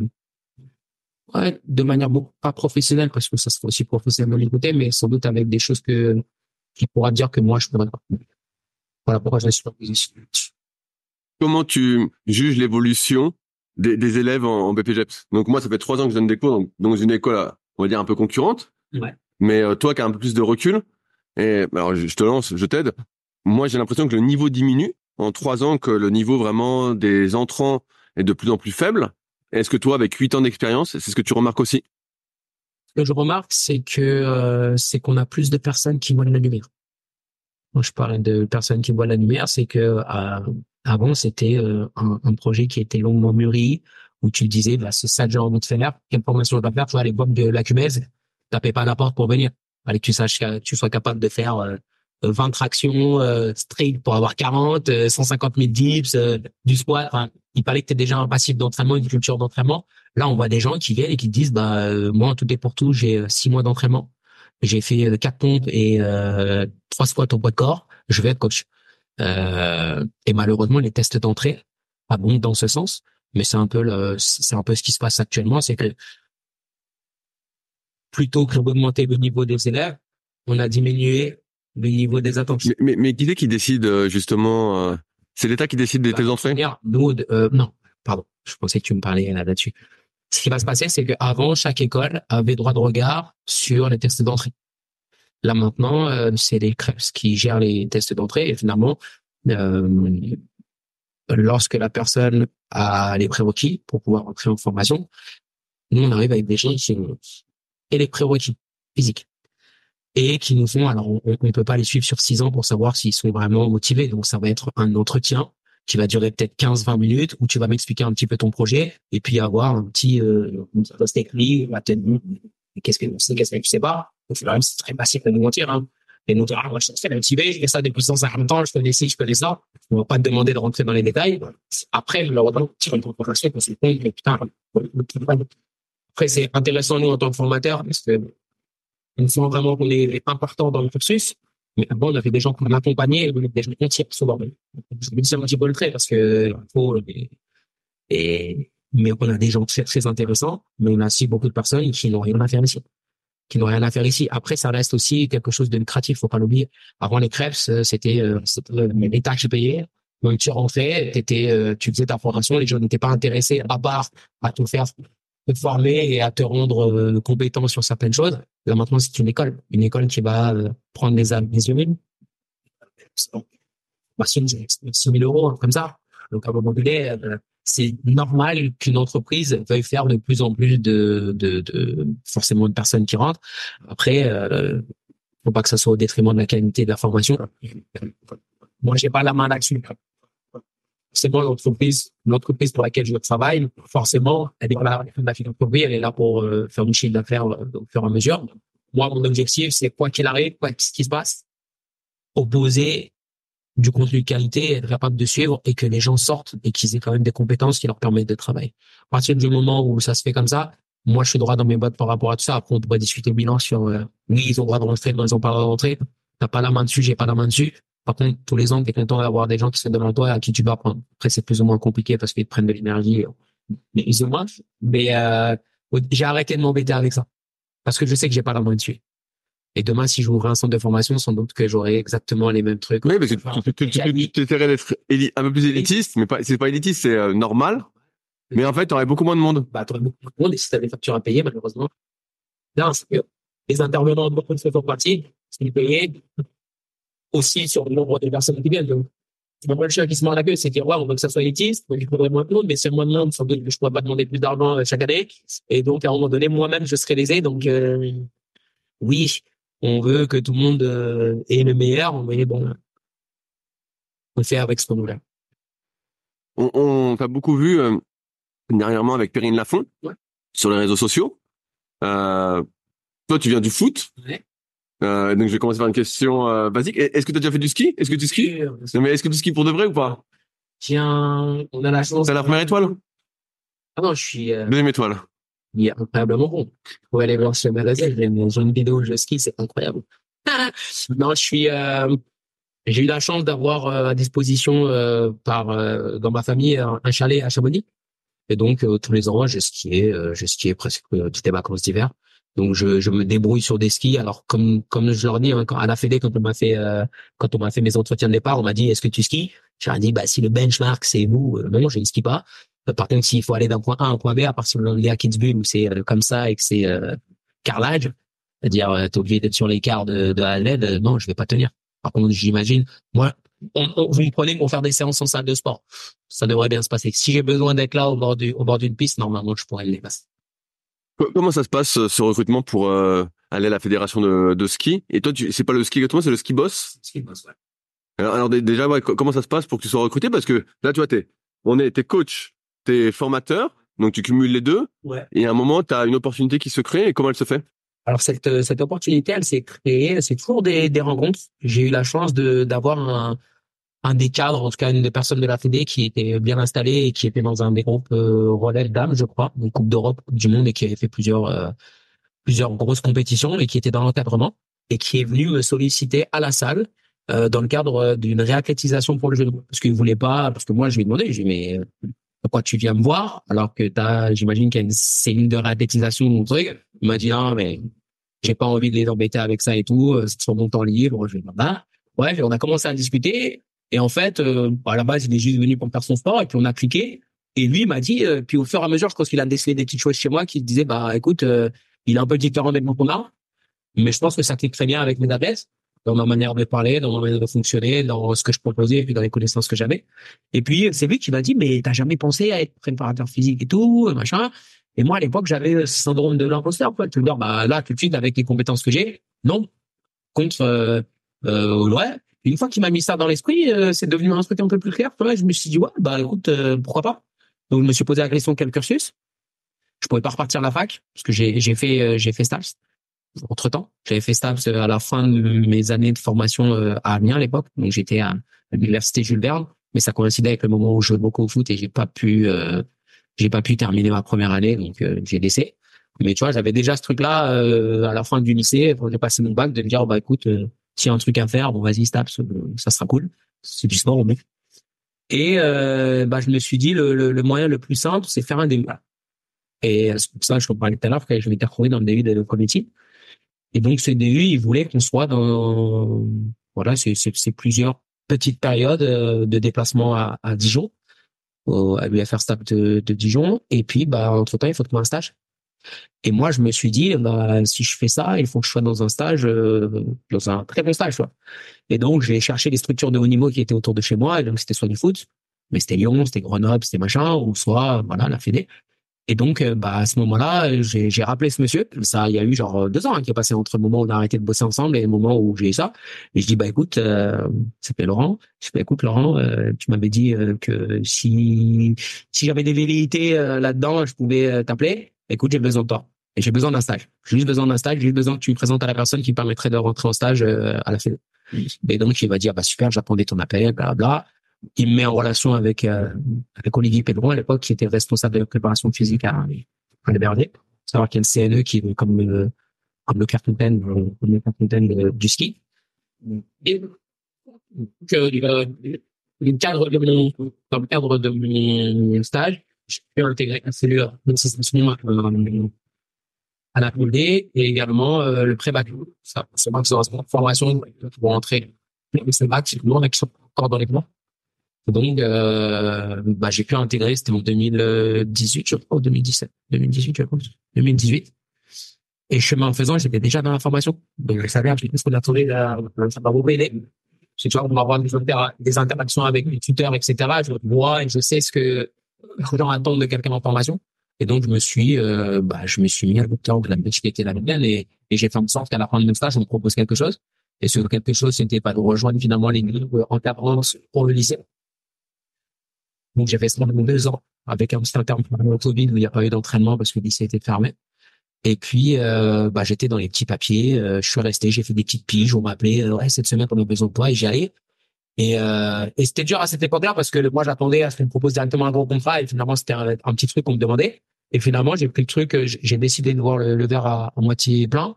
ouais, de manière beaucoup pas professionnelle parce que ça se fait aussi professionnel de côté, mais sans doute avec des choses que qui pourra dire que moi je pourrais pas. Voilà pourquoi je suis.
Comment tu juges l'évolution des, des élèves en, en BPGEPS Donc moi, ça fait trois ans que je donne des cours dans une école, on va dire un peu concurrente.
Ouais.
Mais euh, toi qui as un peu plus de recul, et alors je te lance, je t'aide. Moi, j'ai l'impression que le niveau diminue en trois ans, que le niveau vraiment des entrants est de plus en plus faible. Est-ce que toi, avec huit ans d'expérience, c'est ce que tu remarques aussi?
Ce que je remarque, c'est que euh, c'est qu'on a plus de personnes qui voient la lumière. Quand je parle de personnes qui voient la lumière, c'est que euh, avant c'était un, un, projet qui était longuement mûri, où tu disais, bah, c'est ça que j'ai envie de faire, quelle formation je dois faire, tu vois, à l'époque de la cumèse, tapez pas à la porte pour venir. Fallait que tu saches que tu sois capable de faire 20 euh, tractions euh, straight pour avoir 40, 150 000 dips, euh, du squat. Enfin, il fallait que tu aies déjà un passif d'entraînement, une culture d'entraînement. Là, on voit des gens qui viennent et qui disent, bah moi, tout est pour tout, j'ai six mois d'entraînement, j'ai fait quatre pompes et trois squats au poids de corps, je vais être coach. et malheureusement, les tests d'entrée abondent dans ce sens, mais c'est un peu le, c'est un peu ce qui se passe actuellement, c'est que plutôt que d'augmenter le niveau des élèves, on a diminué le niveau des attentes.
Mais, mais, qui est qui décide euh, justement euh, C'est l'État qui décide des bah, entrées
Nous, euh, non, pardon, je pensais que tu me parlais là-dessus. Ce qui va se passer, c'est qu'avant, chaque école avait droit de regard sur les tests d'entrée. Là maintenant, c'est les CREPS qui gèrent les tests d'entrée et finalement, lorsque la personne a les prérequis pour pouvoir entrer en formation, nous on arrive avec des gens qui, les prérequis physiques et qui nous font alors on ne peut pas les suivre sur six ans pour savoir s'ils sont vraiment motivés donc ça va être un entretien qui va durer peut-être 15-20 minutes où tu vas m'expliquer un petit peu ton projet et puis avoir un petit euh, technique qu'est-ce que tu sais qu'est-ce que tu sais pas C'est très facile de nous mentir. Hein. Et nous dire, ah, moi, je la motivé, je fais ça depuis 150 ans, je connais ci, je connais ça. On va pas te demander de rentrer dans les détails. Après, le redon tire une confrontation parce que putain. Après, c'est intéressant, nous, en tant que formateurs, parce que on sent vraiment qu'on est important dans le cursus. Mais avant, on avait des gens qui m'accompagnaient, des gens tirent souvent. Je me dis un petit peu le trait parce que faut, et, mais on a des gens très, très intéressants, mais on a aussi beaucoup de personnes qui n'ont rien à faire ici qui n'ont rien à faire ici. Après, ça reste aussi quelque chose de lucratif, faut pas l'oublier. Avant les crêpes, c'était euh, l'État qui payait. Donc tu rentrais, étais, euh, tu faisais ta formation, les gens n'étaient pas intéressés à part à te faire te former et à te rendre euh, compétent sur certaines choses. Là maintenant, c'est une école, une école qui va euh, prendre les les humains. Bah, 6 000 euros comme ça. Donc à un moment donné, euh, c'est normal qu'une entreprise veuille faire de plus en plus de, de, de forcément de personnes qui rentrent. Après, euh, faut pas que ça soit au détriment de la qualité de la formation. Moi, j'ai pas la main là-dessus. Forcément, l'entreprise, l'entreprise pour laquelle je travaille, forcément, elle est là la philanthropie, elle est là pour euh, faire du chiffre d'affaires euh, au fur et à mesure. Moi, mon objectif, c'est quoi qu'il arrive, quoi ce qui se passe, opposer du contenu de qualité, être capable de suivre et que les gens sortent et qu'ils aient quand même des compétences qui leur permettent de travailler. À partir du moment où ça se fait comme ça, moi, je suis droit dans mes bottes par rapport à tout ça. Après, on pourrait discuter bilan sur, euh, oui, ils ont droit de rentrer, non, ils ont pas droit de rentrer. T'as pas la main dessus, j'ai pas la main dessus. Par contre, tous les ans, t'es content d'avoir des gens qui sont devant toi à qui tu vas apprendre. Après, c'est plus ou moins compliqué parce qu'ils te prennent de l'énergie. Mais ils ont moins. Mais, euh, j'ai arrêté de m'embêter avec ça. Parce que je sais que j'ai pas la main dessus. Et demain, si j'ouvre un centre de formation, sans doute que j'aurai exactement les mêmes trucs.
Oui, parce que tu, tu, tu, essaierais d'être un peu plus élitiste, mais pas, c'est pas élitiste, c'est euh, normal. Mais en fait, tu aurais beaucoup moins de monde.
Bah, tu aurais beaucoup moins de monde et si tu as des factures à payer, malheureusement. Non, c'est que les intervenants de beaucoup de cette partie, c'est payés aussi sur le nombre de personnes qui viennent. Donc, c'est pas le chien qui se mord la queue, c'est dire, ouais, on veut que ça soit élitiste, donc il faudrait moins de monde, mais c'est moins de monde, sans doute que je pourrais pas demander plus d'argent euh, chaque année. Et donc, à un moment donné, moi-même, je serai lésé. Donc, euh, oui, on veut que tout le monde euh, ait le meilleur, mais bon, on fait avec ce qu'on a.
On, on t'a beaucoup vu euh, dernièrement avec Perrine Lafont
ouais.
sur les réseaux sociaux. Toi, tu viens du foot.
Ouais.
Euh, donc, je vais commencer par une question euh, basique. Est-ce que tu as déjà fait du ski? Est-ce que tu skis? Non, Mais est-ce que tu skis pour de vrai ou pas?
Tiens, on a la chance.
T'as la première étoile?
Ah non, je suis. Euh...
Deuxième étoile.
Il est incroyablement bon. Vous aller voir le magazine, j'ai une, une vidéo où je skie, c'est incroyable. non, je suis, j'ai eu la chance d'avoir à disposition par dans ma famille un, un, chalet à Chamonix. Et donc tous les ans, j'ai skié, j'ai skié presque toutes les vacances d'hiver. Donc je, je me débrouille sur des skis. Alors comme comme je leur dis hein, à la Fédé quand on m'a fait quand on m'a fait mes entretiens de départ, on m'a dit est-ce que tu skis? J'ai dit bah si le benchmark c'est vous, non je ne skie pas. Par contre, s'il faut aller d'un point A à un point B, à partir de l'année à Kitzbühel où c'est comme ça et que c'est euh, carrelage, c'est-à-dire euh, t'es obligé d'être sur l'écart de, de A à Z, euh, non, je vais pas tenir. Par contre, j'imagine, moi, on, on, vous me prenez pour faire des séances en salle de sport, ça devrait bien se passer. Si j'ai besoin d'être là au bord du, au bord d'une piste, normalement, je pourrais le dépasser.
Comment ça se passe ce recrutement pour euh, aller à la fédération de, de ski? Et toi, tu, c'est pas le ski exactement, c'est le ski boss?
Ski boss, ouais.
Alors, alors déjà, ouais, comment ça se passe pour que tu sois recruté? Parce que là, tu vois, t'es, on est, t'es coach t'es formateur, donc tu cumules les deux.
Ouais.
Et à un moment, tu as une opportunité qui se crée. Et comment elle se fait?
Alors cette cette opportunité, elle s'est créée. C'est toujours des, des rencontres. J'ai eu la chance de d'avoir un un des cadres, en tout cas une des personnes de la Fédé qui était bien installée et qui était dans un des groupes euh, relève dames, je crois, une Coupe d'Europe, du Monde et qui avait fait plusieurs euh, plusieurs grosses compétitions et qui était dans l'encadrement et qui est venu me solliciter à la salle euh, dans le cadre d'une réathlétisation pour le jeu de parce qu'il voulait pas parce que moi je lui ai demandé j'ai mais pourquoi tu viens me voir alors que t'as, j'imagine qu'il y a une cellule de réathlétisation ou truc. Il m'a dit non mais j'ai pas envie de les embêter avec ça et tout. C'est sur mon temps libre. Je vais bah ouais. On a commencé à discuter et en fait euh, à la base il est juste venu pour faire son sport et puis on a cliqué. Et lui m'a dit euh, puis au fur et à mesure je pense qu'il a décelé des petites choses chez moi qui disait bah écoute euh, il est un peu différent des mon a mais je pense que ça clique très bien avec mes adresses dans ma manière de parler, dans ma manière de fonctionner, dans ce que je proposais puis dans les connaissances que j'avais. Et puis c'est lui qui m'a dit mais t'as jamais pensé à être préparateur physique et tout machin. Et moi à l'époque j'avais ce syndrome de l'imposteur quoi. Tu me dire bah là tout de suite avec les compétences que j'ai non contre euh, euh, ouais. Une fois qu'il m'a mis ça dans l'esprit, euh, c'est devenu un truc un peu plus clair. Je me suis dit ouais bah écoute euh, pourquoi pas. Donc je me suis posé la question quel cursus. Je pouvais pas repartir à la fac parce que j'ai fait euh, fait stage entre temps. J'avais fait STAPS à la fin de mes années de formation euh, à Amiens à l'époque. Donc j'étais à l'université Jules Verne, mais ça coïncidait avec le moment où je jouais beaucoup au foot et j'ai pas pu, euh, j'ai pas pu terminer ma première année, donc euh, j'ai laissé. Mais tu vois, j'avais déjà ce truc-là à la fin du lycée, quand j'ai passé mon bac, de me dire bah écoute, s'il y a un truc à faire, bon vas-y STAPS, ça sera cool. C'est du sport au mec. Et bah je me suis dit le, le, moyen le plus simple, c'est faire un DU. Et c'est pour ça que je vous parlais tout à l'heure je m'étais retrouvé dans le DU de committee. Et donc, ce DU, il voulait qu'on soit dans, voilà, c'est, plusieurs petites périodes euh, de déplacement à, à Dijon, au, à l'UFR Stap de, de, Dijon. Et puis, bah, entre temps, il faut trouver un stage. Et moi, je me suis dit, bah, si je fais ça, il faut que je sois dans un stage, euh, dans un très bon stage. Et donc, j'ai cherché les structures de haut niveau qui étaient autour de chez moi. Et donc, c'était soit du foot, mais c'était Lyon, c'était Grenoble, c'était machin, ou soit, voilà, la Fédé. Et donc, euh, bah, à ce moment-là, j'ai, rappelé ce monsieur. Ça, il y a eu genre deux ans hein, qui est passé entre le moment où on a arrêté de bosser ensemble et le moment où j'ai eu ça. Et je dis, bah écoute, euh, s'appelle Laurent. Je dis, bah écoute, Laurent, euh, tu m'avais dit que si si j'avais des velléités là-dedans, je pouvais t'appeler. Écoute, j'ai besoin de toi. Et j'ai besoin d'un stage. J'ai juste besoin d'un stage. J'ai juste besoin que tu me présentes à la personne qui permettrait de rentrer en stage à la fin. Et donc, il va dire, bah super, j'attendais ton appel, bla bla il me met en relation avec euh, avec Olivier Pedron à l'époque qui était responsable de la préparation physique à, à l'Héberdier. Savoir qu'il y a une CNE qui est comme le comme le cartontaine comme le cartontaine du ski. Et que euh, le cadre de mon dans le cadre de mon stage, j'ai pu intégrer la cellule d'incitation euh, à la POD et également euh, le pré-bac. Ça, c'est moi qui formation pour entrer. C'est le bac, c'est le qui sont encore dans les plans. Donc, euh, bah, j'ai pu intégrer, c'était en 2018, je crois, ou 2017, 2018, je crois, 2018. Et chemin en faisant, j'étais déjà dans la formation. Donc, je savais un petit peu ce qu'on attendait, ça m'a beaucoup. C'est tu vois, on va avoir des, interactions avec les tuteurs, etc. Je vois et je sais ce que les gens attendent de quelqu'un en formation. Et donc, je me suis, euh, bah, je me suis mis à temps de la qui était la mienne et, et j'ai fait en sorte qu'à la fin de mon stage, on me propose quelque chose. Et ce quelque chose, c'était pas de rejoindre finalement les livres encadrants pour le lycée, donc, fait pendant deux ans avec un petit terme le Covid où il n'y a pas eu d'entraînement parce que le lycée était fermé. Et puis, euh, bah, j'étais dans les petits papiers. Euh, je suis resté, j'ai fait des petites piges. On m'appelait, euh, ouais, cette semaine, on a besoin de toi. Et j'y allais. Et, euh, et c'était dur à cette époque-là parce que moi, j'attendais à ce qu'on me propose directement un gros contrat. Et finalement, c'était un, petit truc qu'on me demandait. Et finalement, j'ai pris le truc, j'ai décidé de voir le, verre à, moitié plein.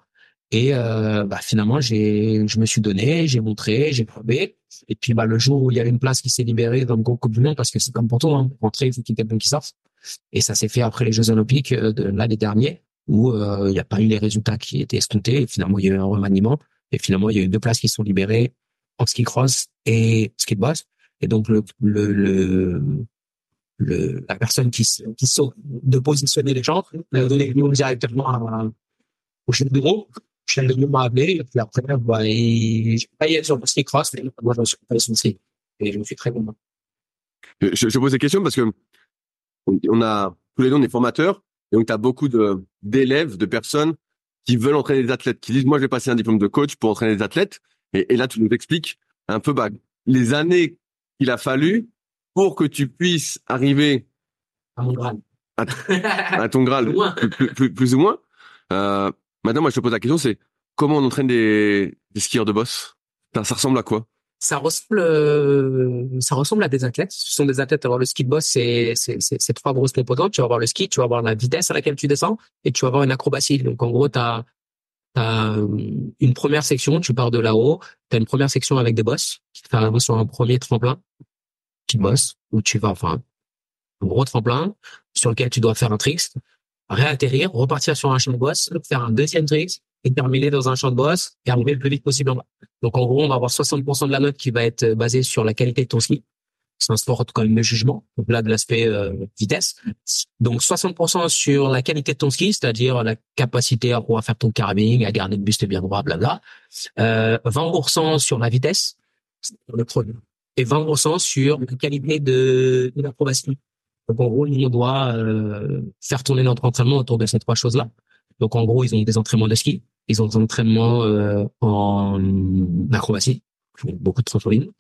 Et euh, bah, finalement, j'ai, je me suis donné, j'ai montré, j'ai prouvé. Et puis bah, le jour où il y a une place qui s'est libérée dans le groupe Coupe du Monde, parce que c'est comme pour tout, hein, rentrer, il faut qu'il y ait quelqu'un qui sorte. Et ça s'est fait après les Jeux Olympiques euh, de l'année dernière, où euh, il n'y a pas eu les résultats qui étaient escomptés. Et finalement, il y a eu un remaniement. Et finalement, il y a eu deux places qui sont libérées en ski cross et ski de boss. Et donc le, le, le, le la personne qui, qui saute de positionner les gens, a donné directement à, au chef de groupe de m'a appelé, et puis après, bah, j'ai payé sur le ski cross, mais moi, je suis payé sur le. Et je me suis très content.
Je, je pose la question parce que on a, tous les deux, on est formateurs, et donc tu as beaucoup de, d'élèves, de personnes qui veulent entraîner des athlètes, qui disent, moi, je vais passer un diplôme de coach pour entraîner des athlètes. Et, et là, tu nous expliques un peu, bah, les années qu'il a fallu pour que tu puisses arriver
à mon Graal.
À, ton Graal, plus, plus, plus, ou moins. Euh, Maintenant, moi, je te pose la question, c'est comment on entraîne des, des skieurs de boss? Ça, ça, ressemble à quoi?
Ça ressemble, euh, ça ressemble à des athlètes. Ce sont des athlètes. Alors, le ski de boss, c'est, c'est, c'est, trois grosses composantes. Tu vas avoir le ski, tu vas avoir la vitesse à laquelle tu descends et tu vas avoir une acrobatie. Donc, en gros, tu as, une première section, tu pars de là-haut, tu as une première section avec des bosses qui te fait sur un premier tremplin, petit boss, où tu vas, enfin, un gros tremplin sur lequel tu dois faire un tricks réatterrir, repartir sur un champ de boss, faire un deuxième trick et terminer dans un champ de boss et arriver le plus vite possible en bas. Donc en gros, on va avoir 60% de la note qui va être basée sur la qualité de ton ski. C'est un sport quand même de jugement, donc là de l'aspect euh, vitesse. Donc 60% sur la qualité de ton ski, c'est-à-dire la capacité à pouvoir faire ton carving, à garder le buste bien droit, blabla. Euh, 20% sur la vitesse, le produit, et 20% sur la qualité de, de l'approbation. Donc en gros, on doit euh, faire tourner notre entraînement autour de ces trois choses-là. Donc en gros, ils ont des entraînements de ski, ils ont des entraînements euh, en acrobatie, beaucoup de trampoline,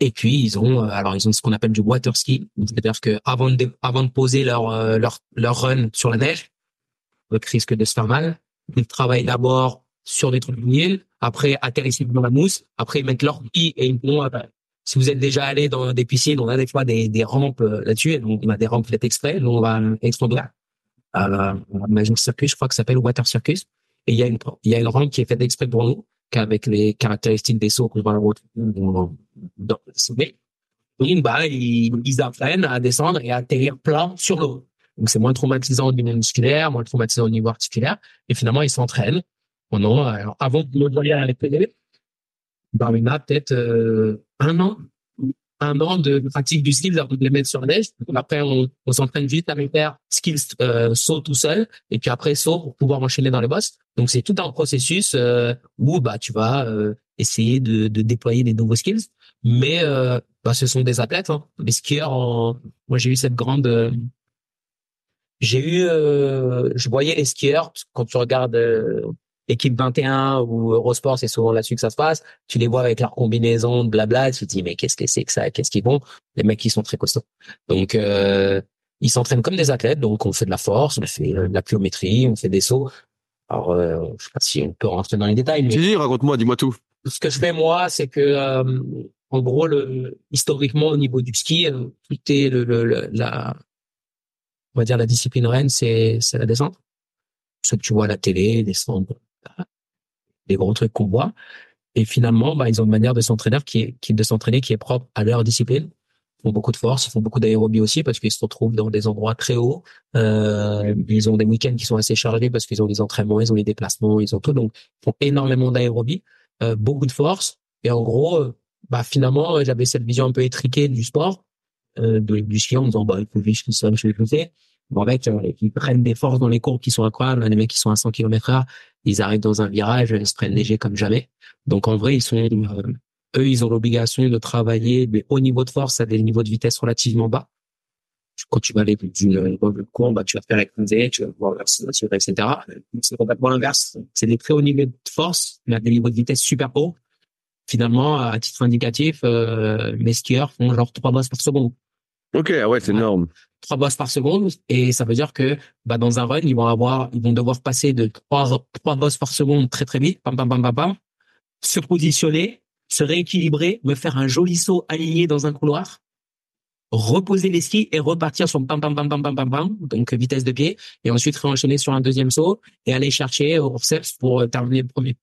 et puis ils ont euh, alors ils ont ce qu'on appelle du water ski, c'est-à-dire que avant de avant de poser leur leur leur run sur la neige, avec risque de se faire mal, ils travaillent d'abord sur des vinyles, après atterrissent dans la mousse, après ils mettent leur i et ils vont si vous êtes déjà allé dans des piscines, on a des fois des, des rampes euh, là-dessus, donc on a des rampes faites exprès, donc on va extraire à la Circus, je crois que ça s'appelle Water Circus, et il y a une il y a une rampe qui est faite exprès pour nous, qu'avec les caractéristiques des sauts qu'on va retrouver dans le sommet. Bah, ils, ils apprennent à descendre et atterrir plat sur l'eau. Donc, c'est moins traumatisant au niveau musculaire, moins traumatisant au niveau articulaire. Et finalement, ils s'entraînent pendant, alors, avant de me voyer à l'épée, bah, il a peut-être euh, un an, un an de pratique du skill avant de les mettre sur la neige. Après, on, on s'entraîne vite à faire skills euh, saut tout seul, et puis après saut pour pouvoir enchaîner dans les bosses. Donc, c'est tout un processus euh, où bah tu vas euh, essayer de, de, déployer des nouveaux skills. Mais euh, bah, ce sont des athlètes, hein. les skieurs. En... Moi, j'ai eu cette grande j'ai eu, euh, je voyais les skieurs quand tu regardes euh, équipe 21 ou Eurosport, c'est souvent là-dessus que ça se passe. Tu les vois avec leur combinaison, blabla. Tu te dis mais qu'est-ce que c'est que ça? Qu'est-ce qu'ils vont Les mecs qui sont très costauds. Donc euh, ils s'entraînent comme des athlètes. Donc on fait de la force, on fait de la pliométrie, on fait des sauts. Alors euh, je sais pas si on peut rentrer dans les détails. Mais
si, raconte-moi, dis-moi tout.
Ce que je fais moi, c'est que en gros, le, historiquement au niveau du ski, tout est le, le la on va dire la discipline reine, c'est c'est la descente. Ce que tu vois à la télé, descendre, les gros trucs qu'on voit. Et finalement, bah, ils ont une manière de s'entraîner qui est, qui de s'entraîner qui est propre à leur discipline. Font beaucoup de force, ils font beaucoup d'aérobie aussi parce qu'ils se retrouvent dans des endroits très hauts. Euh, ils ont des week-ends qui sont assez chargés parce qu'ils ont des entraînements, ils ont des déplacements, ils ont tout. Donc, ils font énormément d'aérobie, euh, beaucoup de force. Et en gros, euh, bah, finalement, j'avais cette vision un peu étriquée du sport, euh, du ski en disant, bah, il faut vivre ça, je vais faire. Bon, mec, euh, ils prennent des forces dans les courbes qui sont incroyables. Les mecs qui sont à 100 km heure, ils arrivent dans un virage, ils se prennent léger comme jamais. Donc, en vrai, ils sont, eux, ils ont l'obligation de travailler des hauts niveaux de force à des niveaux de vitesse relativement bas. Quand tu vas aller d'une courbe, bah, tu vas faire écraser, tu vas voir etc. C'est complètement l'inverse. C'est des très hauts niveaux de force, mais à des niveaux de vitesse super hauts. Finalement, à titre indicatif, euh, mes skieurs font genre trois bosses par seconde.
Ok, ouais, c'est énorme
trois bosses par seconde et ça veut dire que bah dans un run ils vont avoir ils vont devoir passer de trois trois bosses par seconde très très vite pam pam pam pam pam se positionner se rééquilibrer me faire un joli saut aligné dans un couloir reposer les skis et repartir sur pam pam pam pam pam pam pam donc vitesse de pied et ensuite réenchaîner sur un deuxième saut et aller chercher au forceps pour euh, terminer le premier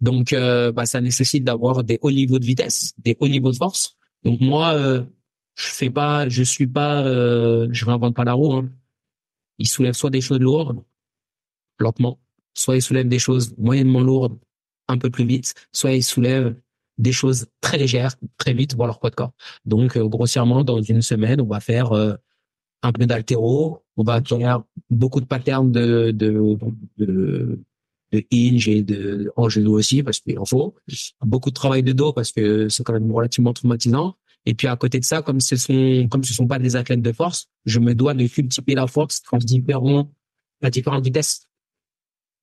donc euh, bah ça nécessite d'avoir des hauts niveaux de vitesse des hauts niveaux de force donc moi euh, je fais pas, je suis pas, euh, je réinvente pas la roue. Hein. Ils soulèvent soit des choses lourdes, lentement, soit ils soulèvent des choses moyennement lourdes, un peu plus vite, soit ils soulèvent des choses très légères, très vite, voir leur poids de corps. Donc, euh, grossièrement, dans une semaine, on va faire euh, un peu d'altéro, on va faire beaucoup de patterns de, de, de, hinge et de en genou aussi, parce qu'il en faut. Beaucoup de travail de dos, parce que c'est quand même relativement traumatisant. Et puis à côté de ça, comme ce sont comme ce sont pas des athlètes de force, je me dois de multiplier la force en différents à différentes vitesses.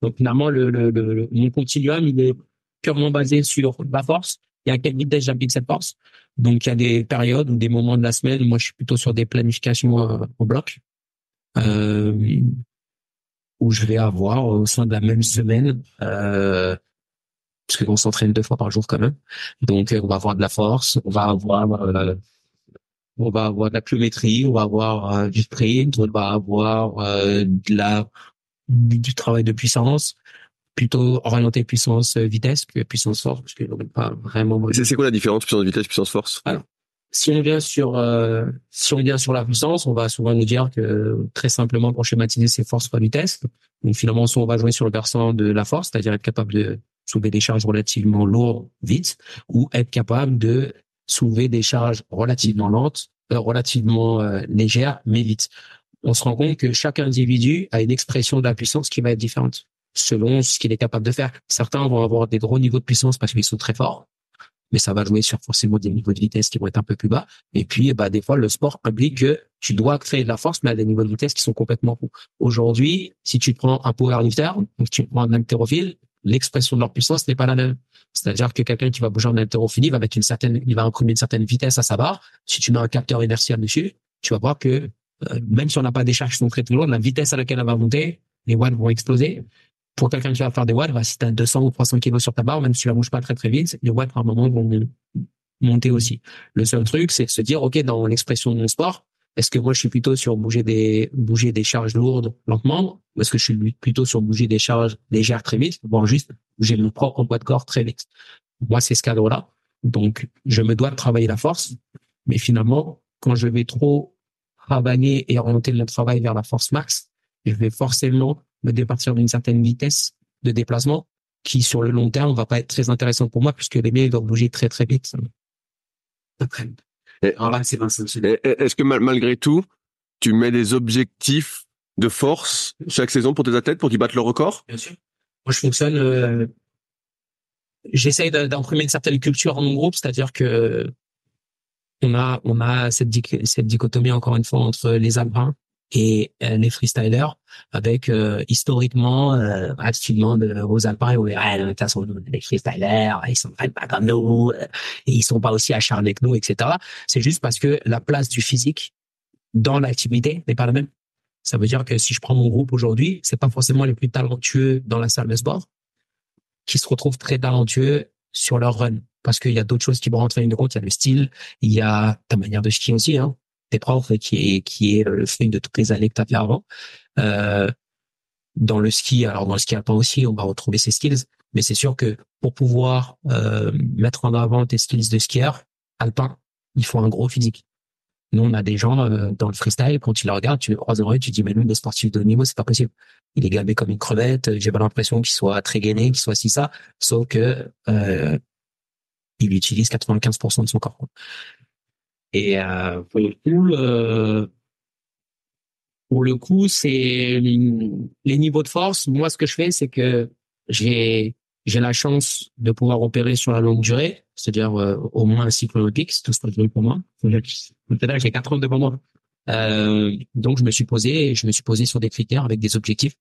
Donc finalement, le, le, le, mon continuum, il est purement basé sur la force et à quelle vitesse j'applique cette force. Donc il y a des périodes ou des moments de la semaine, moi je suis plutôt sur des planifications euh, au bloc, euh, où je vais avoir au sein de la même semaine euh, parce qu'on s'entraîne deux fois par jour quand même. Donc euh, on va avoir de la force, on va avoir euh, on va avoir de la pliométrie, on va avoir euh, du sprint, on va avoir de la du travail de puissance plutôt orienté puissance vitesse que puissance force parce que pas vraiment
c'est quoi la différence puissance vitesse puissance force?
Alors si on vient sur si on vient sur la puissance on va souvent nous dire que très simplement pour schématiser c'est force fois vitesse. Donc finalement soit on va jouer sur le versant de la force c'est-à-dire être capable de soulever des charges relativement lourdes vite ou être capable de soulever des charges relativement lentes, euh, relativement euh, légères, mais vite. On se rend compte que chaque individu a une expression de la puissance qui va être différente selon ce qu'il est capable de faire. Certains vont avoir des gros niveaux de puissance parce qu'ils sont très forts, mais ça va jouer sur forcément des niveaux de vitesse qui vont être un peu plus bas. Et puis, bah, des fois, le sport implique que tu dois créer de la force, mais à des niveaux de vitesse qui sont complètement fous. Aujourd'hui, si tu prends un powerlifter, donc tu prends un haltérophile, l'expression de leur puissance n'est pas la même. C'est-à-dire que quelqu'un qui va bouger en haltérophilie va mettre une certaine, il va imprimer une certaine vitesse à sa barre. Si tu mets un capteur inertiel dessus, tu vas voir que euh, même si on n'a pas des charges très lourdes, la vitesse à laquelle elle va monter, les watts vont exploser. Pour quelqu'un qui va faire des watts, bah, si tu as 200 ou 300 kilos sur ta barre, même si tu la bouges pas très très vite, les watts, un moment, vont monter aussi. Le seul truc, c'est se dire, OK, dans l'expression de mon sport, est-ce que moi, je suis plutôt sur bouger des, bouger des charges lourdes lentement, ou est-ce que je suis plutôt sur bouger des charges légères très vite, bon, juste bouger mon propre poids de corps très vite? Moi, c'est ce cadre-là. Donc, je me dois de travailler la force, mais finalement, quand je vais trop travailler et orienter le travail vers la force max, je vais forcément me départir d'une certaine vitesse de déplacement qui, sur le long terme, va pas être très intéressant pour moi puisque les miens doivent bouger très, très vite.
Est-ce que malgré tout, tu mets des objectifs de force chaque saison pour tes athlètes pour qu'ils battent le record?
Bien sûr. Moi, je fonctionne. Euh, J'essaye d'imprimer une certaine culture en mon groupe, c'est-à-dire que on a on a cette, cette dichotomie encore une fois entre les alpins et euh, les freestylers avec euh, historiquement euh, absolument de, aux alpins où ah, de façon les freestylers ils sont pas comme nous et ils sont pas aussi acharnés que nous etc c'est juste parce que la place du physique dans l'activité n'est pas la même. Ça veut dire que si je prends mon groupe aujourd'hui c'est pas forcément les plus talentueux dans la salle de sport qui se retrouvent très talentueux sur leur run. Parce qu'il y a d'autres choses qui vont rentrer en ligne de compte. Il y a le style il y a ta manière de skier aussi hein tes profs qui est qui est le fruit de toutes les années que tu as fait avant. Euh, dans le ski, alors dans le ski alpin aussi, on va retrouver ces skills, mais c'est sûr que pour pouvoir euh, mettre en avant tes skills de skieur alpin, il faut un gros physique. Nous, on a des gens euh, dans le freestyle, quand tu le regardes, tu le croises dans tu dis, mais lui, des sportifs de haut niveau, c'est pas possible. Il est gabé comme une crevette, j'ai pas l'impression qu'il soit très gainé, qu'il soit si ça, sauf que euh, il utilise 95% de son corps. Et euh, pour le coup, euh, pour le coup, c'est les niveaux de force. Moi, ce que je fais, c'est que j'ai j'ai la chance de pouvoir opérer sur la longue durée, c'est-à-dire euh, au moins un cycle olympique, c'est tout ce que je veux pour moi. Peut-être j'ai quatre ans devant moi. Euh, donc je me suis posé, je me suis posé sur des critères avec des objectifs.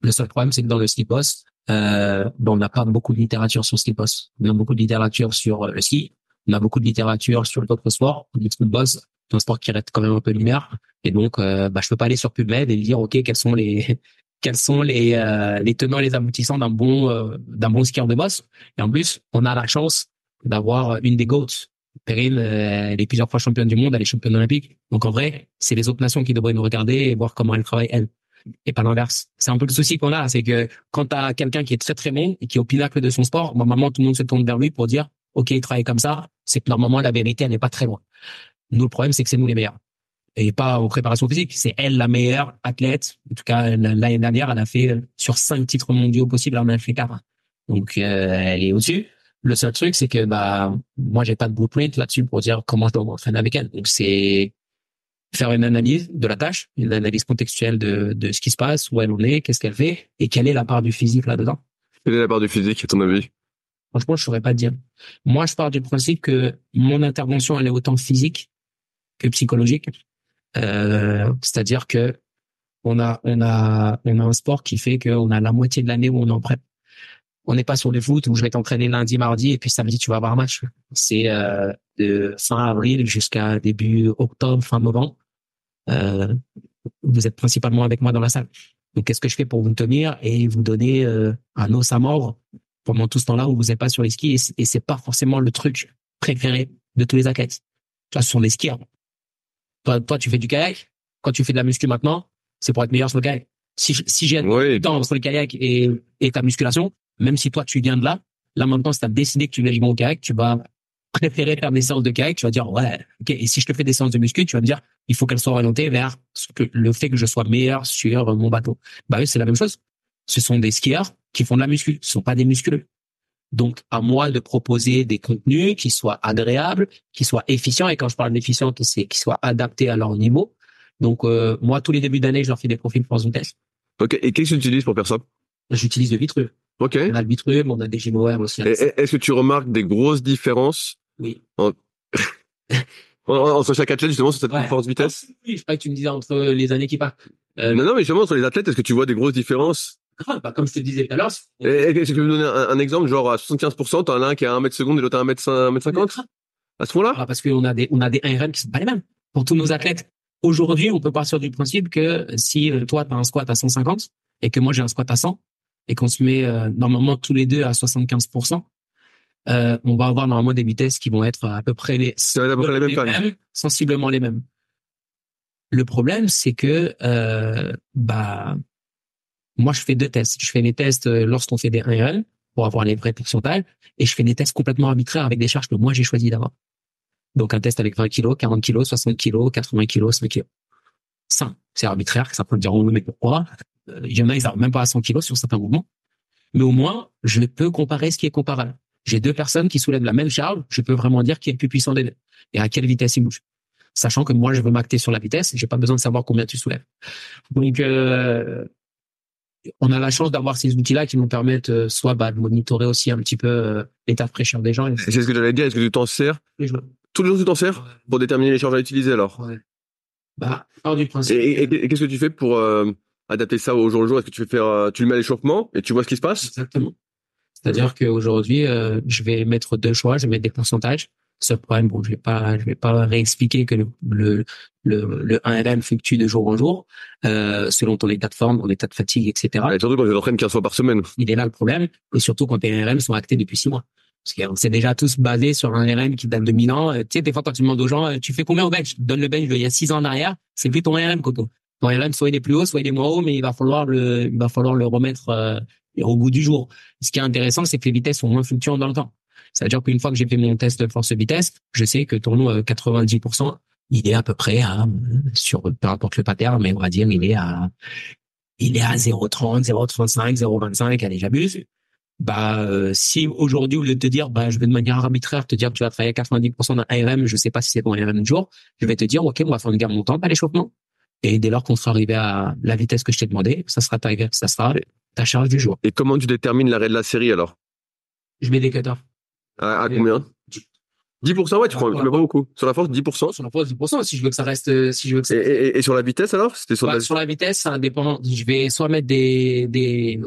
Le seul problème, c'est que dans le ski boss, euh, bon, on n'a pas beaucoup de littérature sur ski boss. On a beaucoup de littérature sur le ski, on a beaucoup de littérature sur d'autres sports. Le football, c'est un sport qui reste quand même un peu lumière. Et donc, euh, bah, je peux pas aller sur PubMed et dire, OK, quels sont les, quels sont les, euh, les tenants les aboutissants d'un bon, euh, d'un bon skieur de boss. Et en plus, on a la chance d'avoir une des GOATs. Perrine, euh, elle est plusieurs fois championne du monde, elle est championne olympique. Donc, en vrai, c'est les autres nations qui devraient nous regarder et voir comment elle travaille, elle. Et pas l'inverse. C'est un peu le souci qu'on a, c'est que quand tu as quelqu'un qui est très très bon et qui est au pinacle de son sport, normalement tout le monde se tourne vers lui pour dire OK, il travaille comme ça, c'est que normalement la vérité elle n'est pas très loin. Nous le problème c'est que c'est nous les meilleurs et pas en préparation physique. C'est elle la meilleure athlète. En tout cas l'année dernière, elle a fait euh, sur cinq titres mondiaux possibles, elle en a fait quatre. Donc euh, elle est au-dessus. Le seul truc c'est que bah moi j'ai pas de blueprint là-dessus pour dire comment je dois m'entraîner avec elle. Donc c'est faire une analyse de la tâche, une analyse contextuelle de, de ce qui se passe, où elle en est, qu'est-ce qu'elle fait, et quelle est la part du physique là-dedans.
Quelle est la part du physique, à ton avis?
Franchement, je saurais pas dire. Moi, je pars du principe que mon intervention, elle est autant physique que psychologique. Euh, c'est-à-dire que on a, on a, on a un sport qui fait qu'on a la moitié de l'année où on en prête. On n'est pas sur le foot où je vais t'entraîner lundi, mardi et puis samedi tu vas avoir un match. C'est euh, de fin avril jusqu'à début octobre, fin novembre. Euh, vous êtes principalement avec moi dans la salle. Donc qu'est-ce que je fais pour vous tenir et vous donner euh, un os à mordre? Pendant tout ce temps-là où vous n'êtes pas sur les skis et c'est pas forcément le truc préféré de tous les athlètes. Toi, ce sont des skieurs. Toi, toi, tu fais du kayak. Quand tu fais de la muscu maintenant, c'est pour être meilleur sur le kayak. Si, si j'ai oui. temps entre le kayak et, et ta musculation, même si toi, tu viens de là, là maintenant, si tu as décidé que tu veux jouer au kayak, tu vas préférer faire des séances de kayak, tu vas dire, ouais, ok. Et si je te fais des séances de muscu, tu vas me dire, il faut qu'elles soient orientées vers ce que, le fait que je sois meilleur sur mon bateau. Bah oui, c'est la même chose. Ce sont des skieurs qui font de la muscu, ce sont pas des musculeux. Donc, à moi de proposer des contenus qui soient agréables, qui soient efficients. Et quand je parle d'efficient, c'est qui soient adaptés à leur niveau. Donc, euh, moi, tous les débuts d'année, je leur fais des profils France Vitesse.
Ok. Et qu'est-ce que tu utilises pour faire ça?
J'utilise le Vitru.
Ok.
On a le Vitru, on a des GMOR aussi.
Est-ce que tu remarques des grosses différences
Oui.
En... entre chaque athlète justement sur cette ouais. force vitesse?
Oui, je crois que tu me disais entre les années qui passent.
Euh... Non, non, mais justement entre les athlètes, est-ce que tu vois des grosses différences?
Bah, comme je te disais tout à l'heure.
Est-ce que tu peux me donner un, un, exemple, genre à 75%, t'en as un qui a 1 mètre seconde et l'autre à 1 mètre 50 À ce moment-là
ah, Parce qu'on a des, on a des 1RM qui sont pas les mêmes pour tous nos athlètes. Aujourd'hui, on peut partir du principe que si euh, toi, tu as un squat à 150 et que moi, j'ai un squat à 100, et qu'on se met euh, normalement tous les deux à 75%, euh, on va avoir normalement des vitesses qui vont être à peu près les,
Ça va être à peu près les mêmes
sensiblement les mêmes. Le problème, c'est que euh, bah moi je fais deux tests. Je fais les tests euh, lorsqu'on fait des 1RL pour avoir les vrais pourcentages et je fais des tests complètement arbitraires avec des charges que moi j'ai choisi d'avoir. Donc un test avec 20 kilos, 40 kilos, 60 kilos, 80 kilos, 5 kilos. Ça, c'est arbitraire. Ça peut me dire oh, mais pourquoi? Euh, Il y en a ils n'arrivent même pas à 100 kilos sur certains mouvements. Mais au moins je peux comparer ce qui est comparable. J'ai deux personnes qui soulèvent la même charge, je peux vraiment dire qui est le plus puissant des deux et à quelle vitesse ils bougent. Sachant que moi, je veux m'acter sur la vitesse, j'ai pas besoin de savoir combien tu soulèves. Donc, euh, on a la chance d'avoir ces outils-là qui nous permettent euh, soit bah, de monitorer aussi un petit peu euh, l'état de fraîcheur des gens.
C'est ce que j'allais dire. Est-ce que tu t'en sers
les
tous les jours Tu t'en sers pour déterminer les charges à utiliser alors?
Ouais. Bah, hors du
Et,
principe.
et- et qu'est-ce que tu fais pour euh, adapter ça au jour le jour? Est-ce que tu fais faire, tu le mets à l'échauffement et tu vois ce qui se passe?
Exactement. C'est-à-dire qu'aujourd'hui, je vais mettre deux choix, je vais mettre des pourcentages. Ce problème, bon, je vais pas, je vais pas réexpliquer que le, le, le, le 1RM fluctue de jour en jour, euh, selon ton état de forme, ton état de fatigue, etc.
Et Surtout quand tu t'entraînes 15 fois par semaine.
Il est là le problème. Et surtout quand tes RM sont actés depuis six mois. Parce qu'on s'est déjà tous basés sur un RM qui date de 1000 ans. Tu sais, des fois, quand tu demandes aux gens, tu fais combien au bench? Donne le bench d'il y a six ans en arrière. C'est plus ton RM, Coco. Ton RM, soit il est plus haut, soit il est moins haut, mais il va falloir le, il va falloir le remettre, euh, au goût du jour. Ce qui est intéressant, c'est que les vitesses sont moins fluctuantes dans le temps. C'est-à-dire qu'une fois que j'ai fait mon test de force-vitesse, je sais que ton euh, 90%, il est à peu près à, sur, peu importe le pattern, mais on va dire, il est à, il est à 0,30, 0,35, 0,25, allez, j'abuse. Bah, euh, si aujourd'hui, au lieu de te dire, bah, je vais de manière arbitraire te dire que tu vas travailler 90% d'un ARM, je sais pas si c'est ton ARM du jour, je vais te dire, OK, on va faire une gamme montante à l'échauffement. Et dès lors qu'on sera arrivé à la vitesse que je t'ai demandé, ça sera ta, ça sera ta charge du jour.
Et comment tu détermines l'arrêt de la série alors?
Je mets des cutoffs.
À, à
Et-
combien? 10% ouais, tu prends,
Ouais,
tu mets pas beaucoup. Sur la force, 10%.
Sur la force, 10%, si je veux que ça reste, euh, si je veux que ça
Et, et- et sur la vitesse alors? C'était sur
Bah,
la...
sur la vitesse, ça dépend. Je vais soit mettre des, des,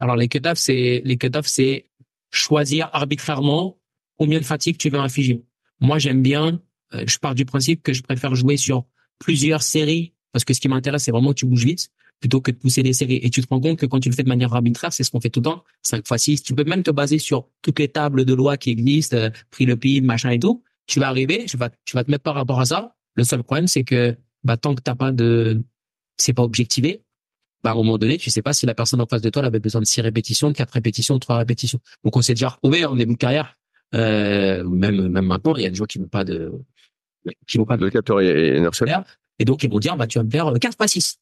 alors les cut-offs, c'est, les cut-offs, c'est choisir arbitrairement combien de fatigue tu veux infliger. Moi, j'aime bien, euh, je pars du principe que je préfère jouer sur plusieurs séries parce que ce qui m'intéresse, c'est vraiment que tu bouges vite plutôt que de pousser des séries. Et tu te rends compte que quand tu le fais de manière arbitraire, c'est ce qu'on fait tout le temps, 5 fois 6. Tu peux même te baser sur toutes les tables de loi qui existent, euh, prix le PIB, machin et tout. Tu vas arriver, tu vas, tu vas te mettre par rapport à ça. Le seul problème, c'est que, bah, tant que t'as pas de, c'est pas objectivé, bah, à un moment donné, tu sais pas si la personne en face de toi elle avait besoin de six répétitions, de quatre répétitions, de trois répétitions. Donc, on s'est déjà retrouvé en début de carrière. Euh, même, même maintenant, il y a des gens qui n'ont pas de, qui n'ont pas de
Le capteur est inertiel.
et donc, ils vont dire, bah, tu vas me faire euh, 4 pas 6.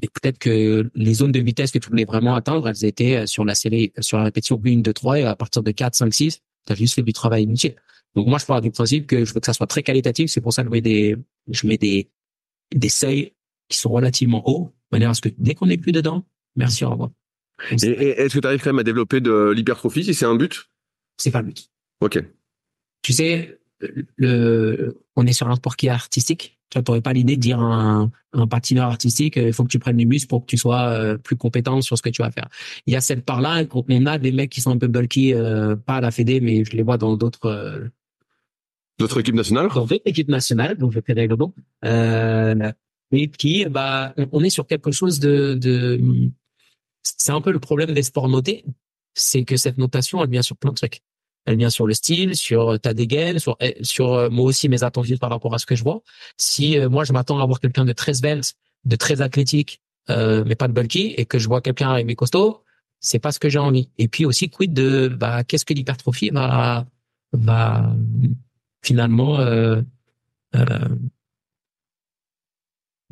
Mais peut-être que les zones de vitesse que tu voulais vraiment atteindre, elles étaient euh, sur la série, sur la répétition 1, 2, 3, et à partir de 4, 5, 6, tu as juste fait du travail inutile. Donc, moi, je pars du principe que je veux que ça soit très qualitatif. C'est pour ça que je mets des, je mets des, des seuils qui sont relativement hauts, de manière à ce que dès qu'on n'est plus dedans, merci, au revoir.
Et, et est-ce que tu arrives quand même à développer de l'hypertrophie si c'est un but?
C'est pas le but.
Ok.
tu sais, le, on est sur un sport qui est artistique. Tu n'aurais pas l'idée de dire à un, un patineur artistique, euh, il faut que tu prennes du muscle pour que tu sois euh, plus compétent sur ce que tu vas faire. Il y a cette part-là, on a des mecs qui sont un peu bulky, euh, pas à la Fédé, mais je les vois dans d'autres euh,
D'autres équipes nationales?
dans d'autres équipes nationales, donc je fais des nom, euh, mais qui, bah, on- on est sur quelque chose de, de c'est un peu le problème des sports notés, c'est que cette notation, elle vient sur plein de trucs. Elle vient sur le style, sur ta dégaine, sur, eh, sur euh, moi aussi mes attentes par rapport à ce que je vois. Si euh, moi je m'attends à avoir quelqu'un de très svelte, de très athlétique, euh, mais pas de bulky, et que je vois quelqu'un avec mes costauds, c'est pas ce que j'ai envie. Et puis aussi quid de bah qu'est-ce que l'hypertrophie va va finalement euh, euh,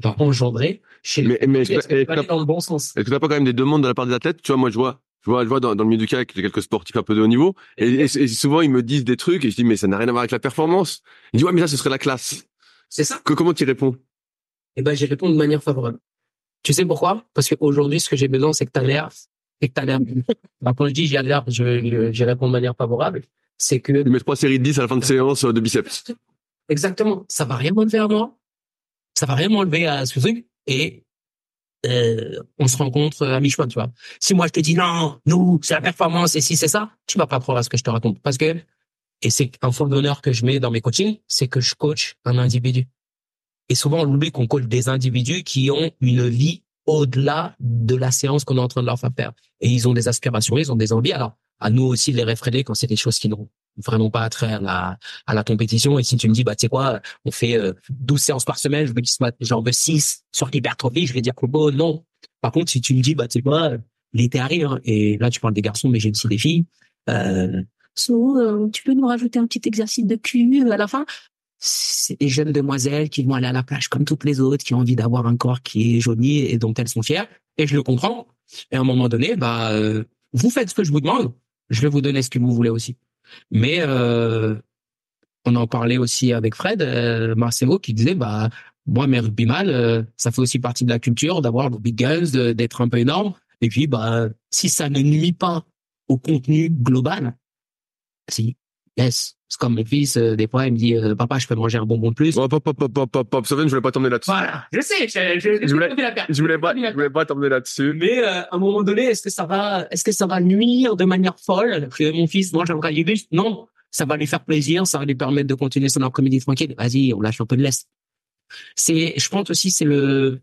va engendrer chez
Mais, mais est-ce que-
que tu vas
que
aller dans le bon sens?
est-ce que t'as pas quand même des demandes de la part des athlètes? Tu vois, moi je vois, je vois, je vois dans, dans le milieu du kayak, j'ai quelques sportifs un peu de haut niveau, et, et- et souvent ils me disent des trucs et je dis mais ça n'a rien à voir avec la performance. Ils disent ouais mais ça ce serait la classe.
C'est ça.
Que, comment tu réponds?
Eh ben, j'y réponds de manière favorable. Tu sais pourquoi? Parce qu'aujourd'hui, ce que j'ai besoin, c'est que tu as l'air, c'est que tu as l'air. Bah, quand je dis j'ai l'air, je, réponds de manière favorable. C'est que
Tu mets trois séries de 10 à la fin de séance euh, de biceps.
exactement, ça va rien m'enlever à moi, ça va rien m'enlever à ce truc, et euh, on se rencontre à mi-chemin, tu vois. Si moi je te dis non, nous, c'est la performance, et si c'est ça, tu vas pas croire à ce que je te raconte, parce que et c'est un fond d'honneur que je mets dans mes coachings, c'est que je coach un individu. Et souvent, on oublie qu'on coach des individus qui ont une vie au-delà de la séance qu'on est en train de leur faire faire. Et ils ont des aspirations, ils ont des envies. Alors, à nous aussi de les réfréner quand c'est des choses qui n'ont vraiment pas attrait à la, à la compétition. Et si tu me dis, bah, tu sais quoi, on fait euh, 12 séances par semaine, je veux soient genre de 6 sur l'hypertrophie, je vais dire que bon, non. Par contre, si tu me dis, bah, tu sais quoi, l'été arrive, hein, et là, tu parles des garçons, mais j'ai aussi des filles, euh, so, euh, tu peux nous rajouter un petit exercice de cul à la fin? C'est des jeunes demoiselles qui vont aller à la plage comme toutes les autres, qui ont envie d'avoir un corps qui est joli et dont elles sont fières. Et je le comprends. Et à un moment donné, bah, euh, vous faites ce que je vous demande. Je vais vous donner ce que vous voulez aussi. Mais euh, on en parlait aussi avec Fred euh, Marcelo qui disait bah moi mes rugbyman euh, ça fait aussi partie de la culture d'avoir des big guns d'être un peu énorme. Et puis bah si ça ne nuit pas au contenu global si yes c'est comme mon fils euh, des fois il me dit euh, papa je peux manger un bonbon de plus
hop, hop, hop, hop, hop, hop. Sofiane, je voulais pas t'emmener là-dessus.
voilà je sais je, je,
Je voulais-
je la perte.
Je voulais pas, je voulais pas t'emmener là-dessus.
Mais euh, à un moment donné, est-ce que ça va, est-ce que ça va nuire de manière folle que mon fils mange un bralibus Non, ça va lui faire plaisir, ça va lui permettre de continuer son après-midi tranquille. Vas-y, on lâche un peu de l'est. C'est, je pense aussi, c'est le,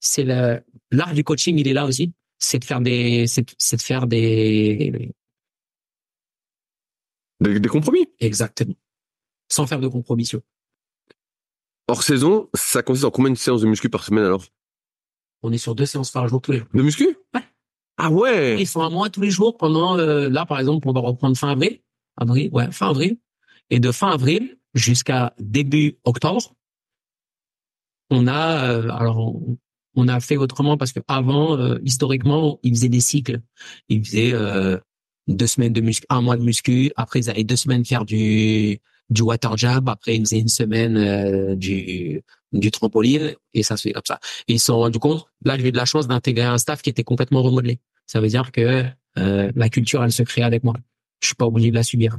c'est le, l'art du coaching, il est là aussi. C'est de faire des, c'est de faire des,
Des, des compromis?
exactement, sans faire de compromission.
Hors saison, ça consiste en combien de séances de muscu par semaine alors?
On est sur deux séances par jour tous les jours.
De muscu?
Ouais.
Ah ouais
Ils font un mois tous les jours pendant, euh, là, par exemple, on va reprendre fin avril. Avril, ouais, fin avril. Et de fin avril jusqu'à début octobre, on a, euh, alors, on, a fait autrement parce que avant, euh, historiquement, ils faisaient des cycles. Ils faisaient deux semaines de muscu, un mois de muscu. Après, ils allaient deux semaines faire du du water jab. Après, ils faisaient une semaine euh, du du trampoline et ça se fait comme ça. Ils se sont rendus compte. Là, j'ai eu de la chance d'intégrer un staff qui était complètement remodelé. Ça veut dire que euh, la culture, elle se crée avec moi. Je suis pas obligé de la subir.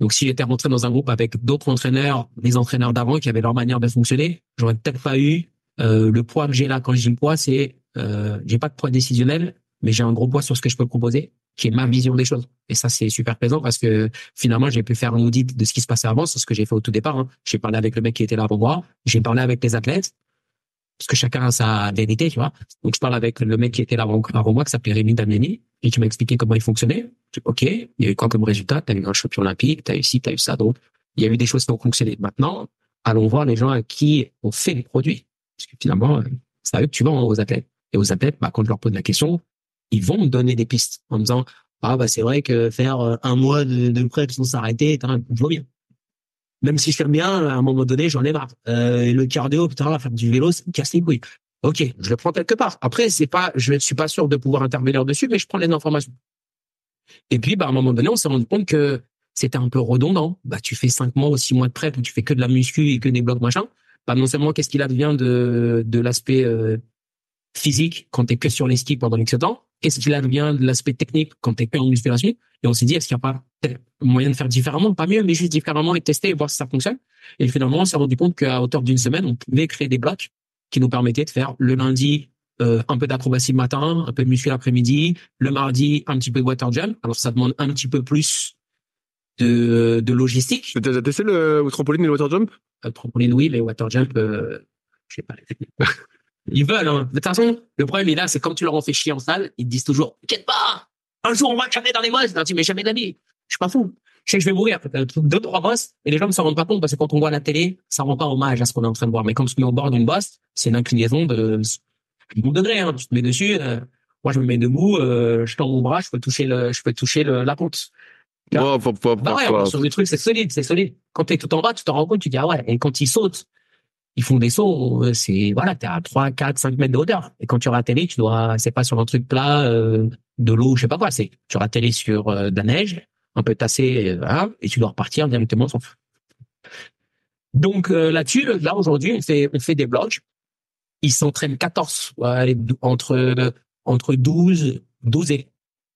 Donc, si j'étais rentré dans un groupe avec d'autres entraîneurs, les entraîneurs d'avant qui avaient leur manière de fonctionner, j'aurais peut-être pas eu euh, le poids que j'ai là. Quand je dis le poids, c'est euh, j'ai pas de poids décisionnel, mais j'ai un gros poids sur ce que je peux proposer, qui est ma vision des choses. Et ça, c'est super plaisant parce que finalement, j'ai pu faire un audit de ce qui se passait avant, c'est ce que j'ai fait au tout départ. hein. J'ai parlé avec le mec qui était là avant moi, j'ai parlé avec les athlètes, parce que chacun a sa vérité, tu vois. Donc, je parle avec le mec qui était là avant, moi, qui s'appelait Rémi Damiani, et qui m'a expliqué comment il fonctionnait. Je dis, OK, il y a eu quoi comme résultat? T'as eu un champion olympique, t'as eu ci, t'as eu ça. Donc, il y a eu des choses qui ont fonctionné. Maintenant, allons voir les gens à qui on fait les produits. Parce que finalement, euh, c'est à eux que tu vends aux athlètes. Et aux athlètes, bah, quand je leur pose la question, ils vont me donner des pistes en me disant, ah, bah, c'est vrai que faire euh, un mois de, de prep sans s'arrêter, je vois bien. Même si je fais bien, à un moment donné, j'en ai marre. Euh, le cardio, putain, faire du vélo, ça me les couilles. Ok, je le prends quelque part. Après, c'est pas, je suis pas sûr de pouvoir intervenir dessus, mais je prends les informations. Et puis, bah, à un moment donné, on s'est rendu compte que c'était un peu redondant. Bah, tu fais cinq mois ou six mois de prep où tu fais que de la muscu et que des blocs machin. Bah, non seulement qu'est-ce qu'il advient de, de l'aspect euh, physique quand t'es que sur les skis pendant X temps, qu'est-ce qu'il advient de l'aspect technique quand t'es que en musculation? Et on s'est dit, est-ce qu'il n'y a pas moyen de faire différemment, pas mieux, mais juste différemment et tester et voir si ça fonctionne. Et finalement, on s'est rendu compte qu'à hauteur d'une semaine, on pouvait créer des blocs qui nous permettaient de faire le lundi euh, un peu d'acrobatie le matin, un peu de muscu l'après-midi, le mardi un petit peu de water jump. Alors ça demande un petit peu plus de, de logistique.
Tu as déjà testé le trampoline et le water jump?
Euh, trampoline oui, mais water jump, euh, je sais pas les techniques. Ils veulent. Hein. De toute façon, le problème est là, c'est comme tu leur en fais chier en salle, ils te disent toujours, t'inquiète pas, un jour on va caler dans les bosses. Non, tu mais jamais d'avis. Je suis pas fou. Je sais que je vais mourir. Peut-être deux, trois bosses, et les gens ne s'en rendent pas compte parce que quand on voit la télé, ça rend pas hommage à ce qu'on est en train de voir. Mais quand on se met au bord d'une bosse, c'est une inclinaison de bon degré. Hein. Tu te mets dessus. euh, moi, je me mets debout, euh, je tends mon bras, je peux toucher le, je peux toucher le, la ponte. Là.
Hop,
Bah ouais, est sur des trucs, c'est solide, c'est solide. Quand t'es tout en bas, tu t'en rends compte, tu dis, ah ouais, et quand ils sautent, ils font des sauts, euh, c'est, voilà, t'es à 3, 4, 5 mètres de hauteur. Et quand tu ratterris, tu dois, c'est pas sur un truc plat, euh, de l'eau, je sais pas quoi, c'est, tu ratterris sur euh, de la neige, un peu tassé, euh, et tu dois repartir directement sans. Donc, euh, là-dessus, là, aujourd'hui, on fait, on fait des blocs. Ils s'entraînent 14, ouais, allez, dou- entre, entre 12, 12 et,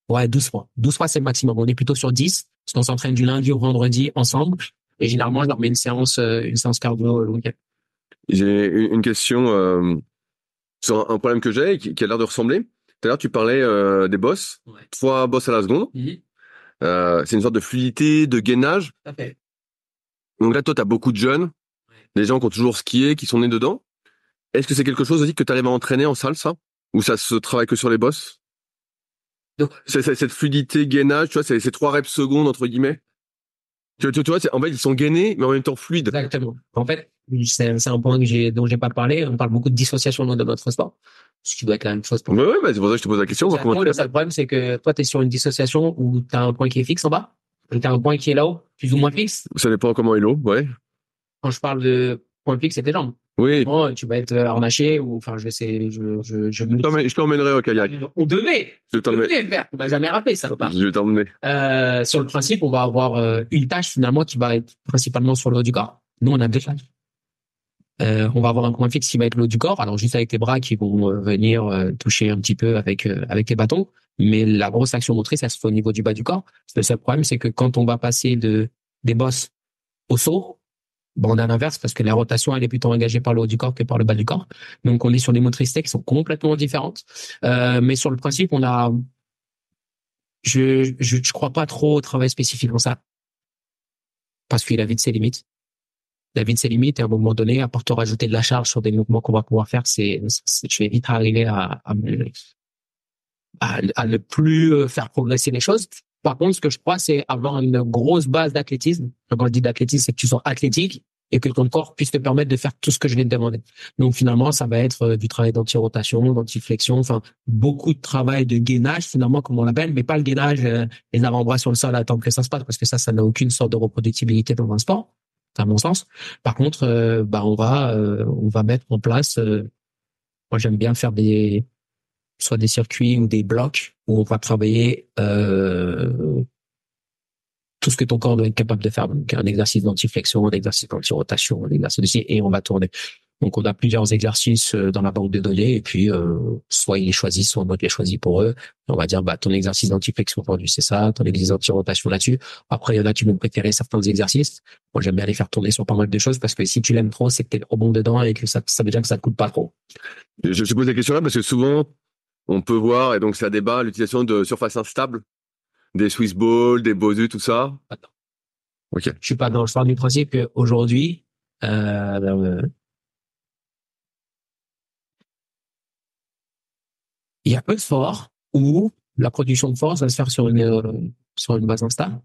ouais, 12 fois. 12 fois, c'est le maximum. On est plutôt sur 10, parce qu'on s'entraîne du lundi au vendredi ensemble. Et généralement, je leur mets une séance, euh, une séance cardio le week-end.
J'ai une question euh, sur un- problème que j'ai et qui, qui a l'air de ressembler. Tout à l'heure, tu parlais euh, des bosses,
Ouais.
trois bosses à la seconde. Euh, c'est une sorte de fluidité, de gainage.
Tout à fait.
Donc là, toi, tu as beaucoup de jeunes, des gens qui ont toujours skié, qui sont nés dedans. Est-ce que c'est quelque chose aussi que tu arrives à entraîner en salle, ça? Ou ça se travaille que sur les bosses?
Donc-
c'est, c'est- cette fluidité, gainage, tu vois, c'est, trois reps secondes entre guillemets. Tu, tu, tu vois, en fait, ils sont gainés, mais en même temps fluides.
Exactement. En fait, c'est un point que j'ai dont j'ai pas parlé. On parle beaucoup de dissociation dans notre sport, ce qui doit être la même chose pour
Ouais, ouais, bah, c'est pour ça que je te pose la question.
le seul problème, c'est que toi, tu es sur une dissociation où tu as un point qui est fixe en bas, et tu as un point qui est là-haut, plus ou moins fixe.
Ça dépend comment il est, ouais.
Quand je parle de point fixe, c'est tes jambes.
Oui.
Bon, tu vas être harnaché ou, enfin, je sais, je, je, je me...
Je t'emmène- je t'emmènerai au kayak.
On devait,
Je
on
t'emmène.
devait faire. On m'a jamais rappelé, ça va pas.
Je vais t'emmener.
Euh, sur le principe, on va avoir euh, une tâche finalement qui va être principalement sur le haut du corps. Nous, on a deux tâches. Euh, on va avoir un point fixe qui va être le haut du corps, alors juste avec tes bras qui vont euh, venir euh, toucher un petit peu avec avec tes bâtons, mais la grosse action motrice, elle se fait au niveau du bas du corps. Le seul problème, c'est que quand on va passer de des bosses au saut, bon, on à l'inverse parce que la rotation, elle est plutôt engagée par le haut du corps que par le bas du corps. Donc, on est sur des motricités qui sont complètement différentes. Mais sur le principe, on a je, je, crois pas trop au travail spécifique en ça. Parce qu'il a vite ses limites. Vite ses limites et à un moment donné, à part te rajouter de la charge sur des mouvements qu'on va pouvoir faire, c'est, je vais vite arriver à, à, à, à ne plus euh, faire progresser les choses. Par contre, ce que je crois, c'est avoir une grosse base d'athlétisme. Quand je dis d'athlétisme, c'est que tu sois athlétique et que ton corps puisse te permettre de faire tout ce que je viens de demander. Donc finalement, ça va être euh, du travail d'anti-rotation, d'anti-flexion, enfin beaucoup de travail de gainage finalement comme on l'appelle, mais pas le gainage euh, les avant-bras sur le sol à attendre que ça se passe parce que ça, ça n'a aucune sorte de reproductibilité dans un sport, à mon sens. Par contre, euh, bah on va euh, on va mettre en place. euh, moi, j'aime bien faire des soit des circuits ou des blocs où on va travailler euh, tout ce que ton corps doit être capable de faire. Donc, un exercice d'antiflexion, un exercice d'anti-rotation, un exercice de et on va tourner. Donc, on a plusieurs exercices euh, dans la banque de données, et puis euh, soit ils les choisissent, soit moi je les choisis pour eux. On va dire, bah, ton exercice d'antiflexion aujourd'hui, c'est ça, ton exercice d'anti-rotation là-dessus. Après, il y en a qui vont préférer certains exercices. Moi, j'aime bien les faire tourner sur pas mal de choses, parce que si tu l'aimes trop, c'est que t'es trop bon dedans, et que ça, ça veut dire que ça te coûte pas trop.
Je, je pose la question là parce que souvent, on peut voir, et donc c'est un débat, l'utilisation de surfaces instables, des Swiss balls, des Bosu, tout ça.
Attends.
Ok.
Je suis pas dans le sport du principe qu'aujourd'hui, euh, il y a peu de où la production de force va se faire sur une, euh, sur une base instable.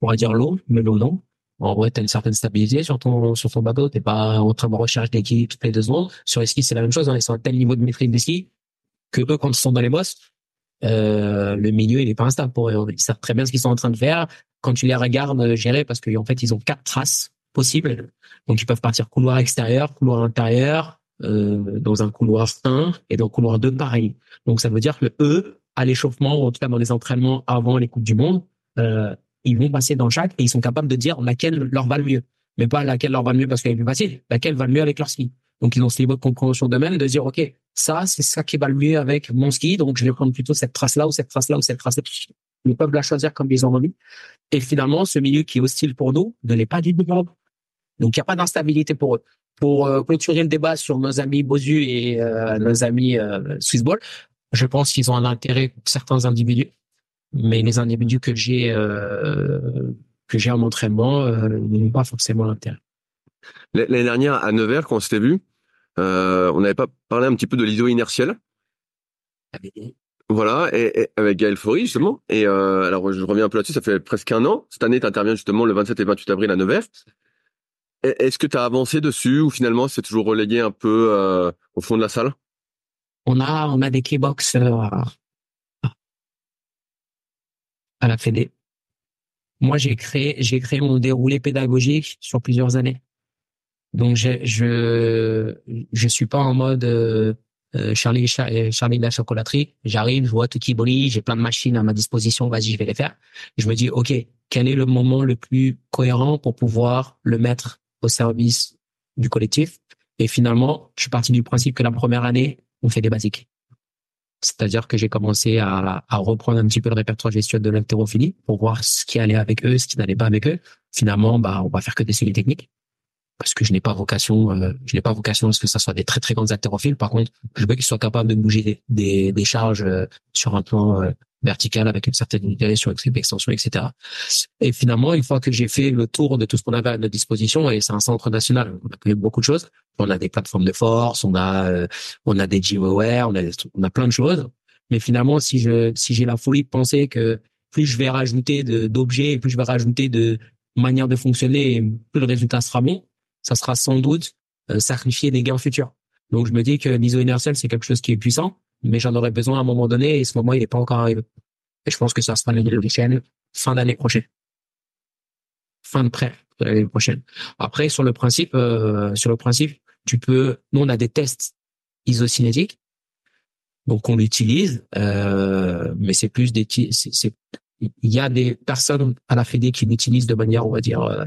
On va dire l'eau, mais l'eau non. En vrai, tu as une certaine stabilité sur ton, sur ton bateau. T'es pas en train de recherche d'équipe toutes les deux secondes. Sur les skis, c'est la même chose. Hein. Ils sont à tel niveau de maîtrise des skis que eux, quand ils sont dans les bosses, euh, le milieu, il est pas instable pour eux. Ils savent très bien ce qu'ils sont en train de faire. Quand tu les regardes euh, gérer, parce qu'en fait, ils ont quatre traces possibles. Donc, ils peuvent partir couloir extérieur, couloir intérieur, euh, dans un couloir 1 et dans le couloir 2, pareil. Donc, ça veut dire que eux, à l'échauffement, ou en tout cas dans les entraînements avant les Coupes du Monde, euh, ils vont passer dans chaque et ils sont capables de dire laquelle leur va le mieux. Mais pas laquelle leur va le mieux parce qu'elle est plus facile, laquelle va le mieux avec leur ski. Donc, ils ont ce niveau de compréhension d'eux-mêmes de dire, OK, ça, c'est ça qui va le mieux avec mon ski. Donc, je vais prendre plutôt cette trace-là ou cette trace-là ou cette trace-là. Ils peuvent la choisir comme ils ont envie. Et finalement, ce milieu qui est hostile pour nous ne l'est pas du tout. Donc, il n'y a pas d'instabilité pour eux. Pour euh, clôturer le débat sur nos amis Bosu et euh, nos amis euh, Swissball, je pense qu'ils ont un intérêt certains individus. Mais les individus que j'ai que j'ai en entraînement n'ont pas forcément l'intérêt.
L'année dernière, à Nevers, quand on s'était vu, on n'avait pas parlé un petit peu de l'iso inertiel. Voilà, et, avec Gaël Faury, justement. Et alors, je reviens un peu là-dessus, ça fait presque un an. Cette année, tu interviens justement le 27 et 28 avril à Nevers. Et- Est-ce que tu as avancé dessus ou finalement c'est toujours relégué un peu euh, au fond de la salle?
On a on a des keybox euh, à, la Fédé. Moi, j'ai créé j'ai créé mon déroulé pédagogique sur plusieurs années. Donc, je je je suis pas en mode euh, euh, Charlie Cha- euh, Charlie de la chocolaterie. J'arrive, je vois tout qui brille, j'ai plein de machines à ma disposition. Vas-y, je vais les faire. Je me dis, ok, quel est le moment le plus cohérent pour pouvoir le mettre au service du collectif Et finalement, je suis parti du principe que la première année, on fait des basiques. C'est-à-dire que j'ai commencé à, à reprendre un petit peu le répertoire gestuel de l'haltérophilie pour voir ce qui allait avec eux, ce qui n'allait pas avec eux. Finalement, bah, on va faire que des séries techniques parce que je n'ai pas vocation, euh, je n'ai pas vocation à ce que ça soit des très très grands haltérophiles. Par contre, je veux qu'ils soient capables de bouger des, des, des charges euh, sur un plan euh, verticale avec une certaine utilisation, extension, etc. Et finalement, une fois que j'ai fait le tour de tout ce qu'on avait à notre disposition, et c'est un centre national, on a même beaucoup de choses. On a des plateformes de force, on a euh, on a des GeoWare, on a on a plein de choses. Mais finalement, si je si j'ai la folie de penser que plus je vais rajouter d'objets, plus je vais rajouter de manières de fonctionner, plus le résultat sera bon, ça sera sans doute euh, sacrifier des gains futurs. Donc je me dis que l'ISO inertiel c'est quelque chose qui est puissant, mais j'en aurais besoin à un moment donné et ce moment il n'est pas encore arrivé. Et je pense que ça sera l'année prochaine, fin d'année prochaine, fin de prêt l'année prochaine. Après sur le principe, euh, sur le principe, tu peux, nous on a des tests isocinétiques, donc on l'utilise, euh, mais c'est plus des, c'est il y a des personnes à la Fédé qui l'utilisent de manière, on va dire, euh,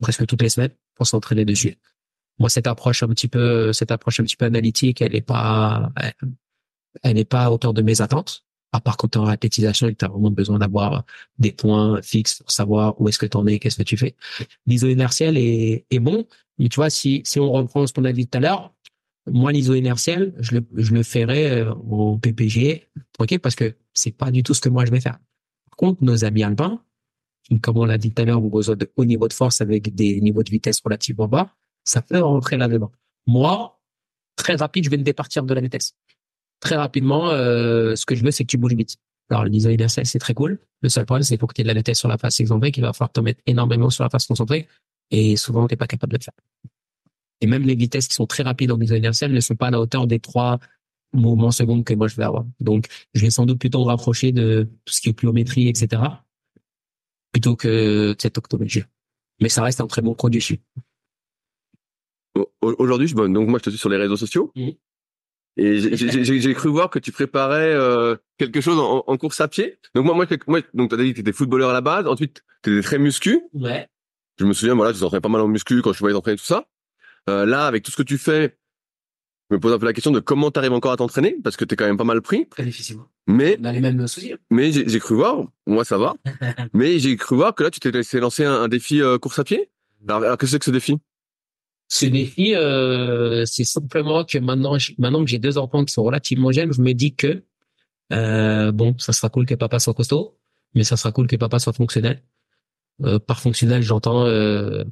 presque toutes les semaines pour s'entraîner dessus. Moi, cette approche un petit peu, cette approche un petit peu analytique, elle n'est pas, elle n'est pas à hauteur de mes attentes. À part quand tu en athlétisation et que tu as vraiment besoin d'avoir des points fixes pour savoir où est-ce que tu en es, qu'est-ce que tu fais. L'iso inertiel est, est bon. Mais tu vois, si, si on reprend ce qu'on a dit tout à l'heure, moi, l'iso inertiel, je le, je le ferai euh, au PPG, ok, parce que c'est pas du tout ce que moi je vais faire. Par contre, nos amis alpins, comme on l'a dit tout à l'heure, ont besoin de haut niveau de force avec des niveaux de vitesse relativement bas, ça peut rentrer là-dedans. Moi, très rapide, je vais me départir de la vitesse. Très rapidement, euh, ce que je veux, c'est que tu bouges vite. Alors, l'iso inertiel, c'est très cool. Le seul problème, c'est qu'il faut que tu aies de la vitesse sur la face excentrée, qu'il va falloir te mettre énormément sur la face concentrée. Et souvent, tu pas capable de le faire. Et même les vitesses qui sont très rapides en mise inertielle ne sont pas à la hauteur des trois mouvements secondes que moi je vais avoir. Donc, je vais sans doute plutôt me rapprocher de tout ce qui est pliométrie, etc., plutôt que cette octométrie. Mais ça reste un très bon produit.
Aujourd'hui, je, donc moi je te suis sur les réseaux sociaux. Mmh. Et j'ai cru voir que tu préparais euh, quelque chose en, course à pied. Donc moi, moi, moi donc tu as dit que tu étais footballeur à la base. Ensuite, tu étais très muscu.
Ouais.
Je me souviens, voilà, tu t'entraînais pas mal en muscu quand je voyais t'entraîner tout ça. Euh, là, avec tout ce que tu fais, je me pose un peu la question de comment tu arrives encore à t'entraîner, parce que tu es quand même pas mal pris.
Très difficilement.
Mais,
On a les mêmes soucis.
Mais j'ai cru voir, moi ça va, mais j'ai cru voir que là, tu t'es laissé lancer un, défi euh, course à pied. Alors, qu'est-ce que c'est que ce défi?
Ce défi, euh, c'est simplement que maintenant, maintenant que j'ai deux enfants qui sont relativement jeunes, je me dis que, euh, bon, ça sera cool que papa soit costaud, mais ça sera cool que papa soit fonctionnel. Euh, par fonctionnel, j'entends euh,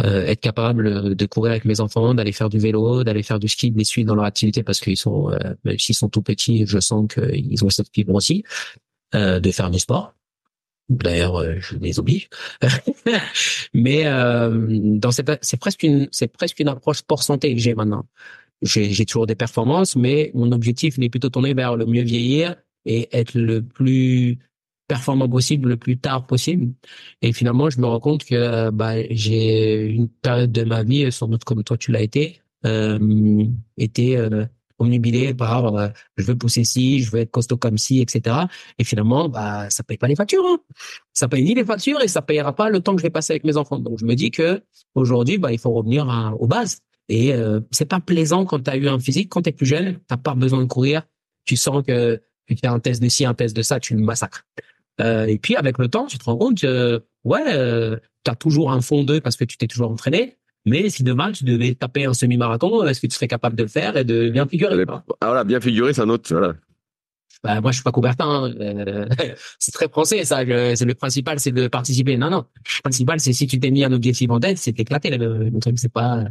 euh, être capable de courir avec mes enfants, d'aller faire du vélo, d'aller faire du ski, de les suivre dans leur activité parce qu'ils sont, euh, même s'ils sont tout petits, je sens qu'ils ont cette fibre aussi, de faire du sport. D'ailleurs, euh, je les oblige. Mais dans cette, c'est presque une, c'est presque une approche sport santé que j'ai maintenant. J'ai, toujours des performances, mais mon objectif il est plutôt tourné vers le mieux vieillir et être le plus performant possible le plus tard possible. Et finalement, je me rends compte que bah, j'ai une période de ma vie, sans doute comme toi tu l'as été, euh, été euh, omnubilé par euh, je veux pousser ci, je veux être costaud comme ci, etc. Et finalement, bah ça paye pas les factures. Hein. Ça paye ni les factures et ça payera pas le temps que je vais passer avec mes enfants. Donc je me dis que aujourd'hui, bah il faut revenir à, aux bases. Et euh, c'est pas plaisant quand tu as eu un physique, quand tu es plus jeune, t'as pas besoin de courir. Tu sens que tu fais un test de ci, un test de ça, tu le massacres. Euh, et puis avec le temps, tu te rends compte que ouais, euh, tu as toujours un fond d'eux parce que tu t'es toujours entraîné. Mais si demain tu devais taper un semi-marathon, est-ce que tu serais capable de le faire et de bien figurer
Ah voilà, bien figurer, c'est un autre. Voilà.
Bah, moi, je suis pas Coubertin. Hein. Euh, c'est très français, ça. C'est le principal, c'est de participer. Non, non. Le principal, c'est si tu t'es mis un objectif en tête, c'est d'éclater le, le, truc. C'est pas,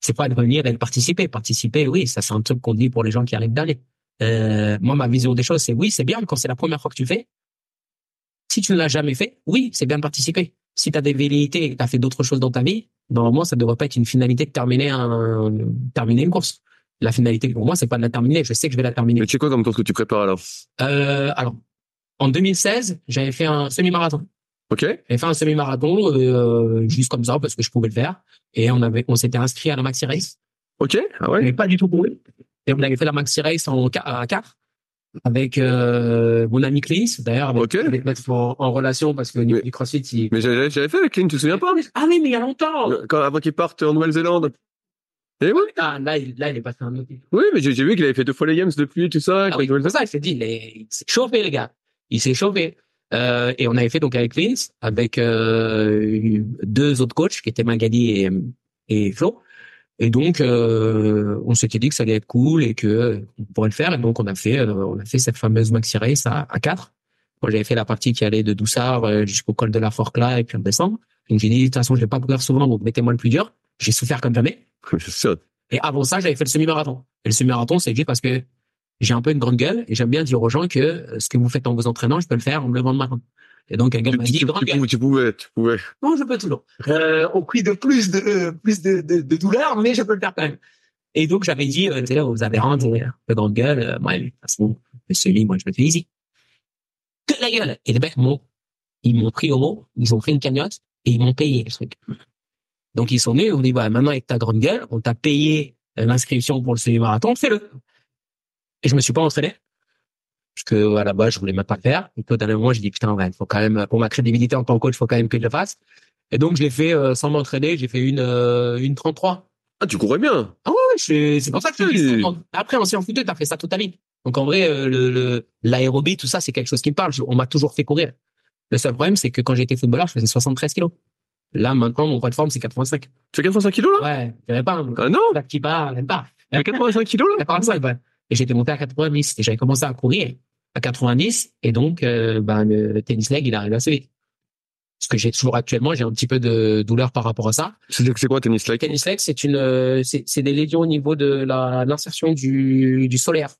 c'est pas de venir et de participer. Participer, oui, ça c'est un truc qu'on dit pour les gens qui arrivent d'aller. Euh, moi, ma vision des choses, c'est oui, c'est bien quand c'est la première fois que tu fais. Si tu ne l'as jamais fait, oui, c'est bien de participer. Si tu as des velléités et que tu as fait d'autres choses dans ta vie, normalement, ça ne devrait pas être une finalité de terminer, un, terminer une course. La finalité, pour moi, c'est pas de la terminer. Je sais que je vais la terminer.
Mais tu sais quoi comme temps que tu prépares alors?
Euh, Alors, en 2016, j'avais fait un semi-marathon.
Ok.
J'avais fait un semi-marathon euh, juste comme ça parce que je pouvais le faire. Et on avait, on s'était inscrit à la Maxi Race.
Ok. Ah ouais.
Mais pas du tout pour lui. Et on avait fait la Maxi Race en à 4 avec euh, mon ami Clint, d'ailleurs, avec,
okay.
avec mettre en, en, relation parce que mais, du CrossFit, il...
Mais j'avais, fait avec Clint, tu te souviens pas?
Ah oui, mais il y a longtemps.
Quand avant qu'il parte en Nouvelle-Zélande. Et oui.
Ah, là, il, là, il est passé un autre.
Oui, mais j'ai, vu qu'il avait fait deux fois les games depuis tout ça.
Ah oui, c'est ça, il s'est dit, il, est, il s'est chauffé, les gars. Il s'est chauffé. Euh, et on avait fait donc avec Clint, avec euh, deux autres coachs qui étaient Magali et, et Flo. Et donc, euh, on s'était dit que ça allait être cool et que euh, on pourrait le faire. Et donc, on a fait, euh, on a fait cette fameuse maxi race à, à 4. Moi, j'avais fait la partie qui allait de Doussard euh, jusqu'au col de la Forclaz et puis on descend. Donc, j'ai dit, de toute façon, je vais pas courir souvent, donc mettez-moi le plus dur. J'ai souffert comme jamais. Et avant ça, j'avais fait le semi-marathon. Et le semi-marathon, c'est juste parce que j'ai un peu une grande gueule et j'aime bien dire aux gens que ce que vous faites en vous entraînant, je peux le faire en me levant le matin. Et donc, un gars
Tu,
m'a dit,
tu- tu tu pouvais, tu pouvais.
Non, je peux toujours. Euh, au prix de plus de euh, plus de, de, de douleur, mais je peux le faire quand même. Et donc j'avais dit, euh, tu aux adhérents, peu grande gueule, euh, moi, de toute façon, celui, moi, je me fais easy. Que la gueule. Et les mecs m'ont, ils m'ont pris au mot, ils ont fait une cagnotte et ils m'ont payé le truc. Donc ils sont venus, ils m'ont dit, voilà, maintenant avec ta grande gueule, on t'a payé euh, l'inscription pour le semi-marathon, fais-le. Et je me suis pas entraîné. Parce que à la base, je voulais même pas le faire. Et puis au dernier moment, j'ai dit putain, ouais, faut quand même pour ma crédibilité en tant que coach, faut quand même que je le fasse. Et donc je l'ai fait euh, sans m'entraîner. J'ai fait une euh, une 33.
Ah, tu courais bien.
Ah ouais, c'est pour ça que je. Après, en séance footeux, t'as fait ça toute ta vie. Donc en vrai, euh, le le- l'aérobie, tout ça, c'est quelque chose qui me parle. Je- on m'a toujours fait courir. Le seul problème, c'est que quand j'étais footballeur, je faisais 73 kilos. Là, maintenant, mon poids de forme, c'est 85.
Tu fais 85 kilos, là?
Ouais, je dirais pas. hein.
Ah non?
Qui part, même pas.
Tu fais 85 kilos, là?
85, ouais. Et j'étais monté à 90 et j'avais commencé à courir à 90 et donc euh, ben, le tennis leg il arrive assez vite. Ce que j'ai toujours actuellement, j'ai un petit peu de douleur par rapport à ça.
C'est quoi, tennis
Le
like?
tennis leg, c'est une, euh, c'est des lésions au niveau de la l'insertion du du solaire.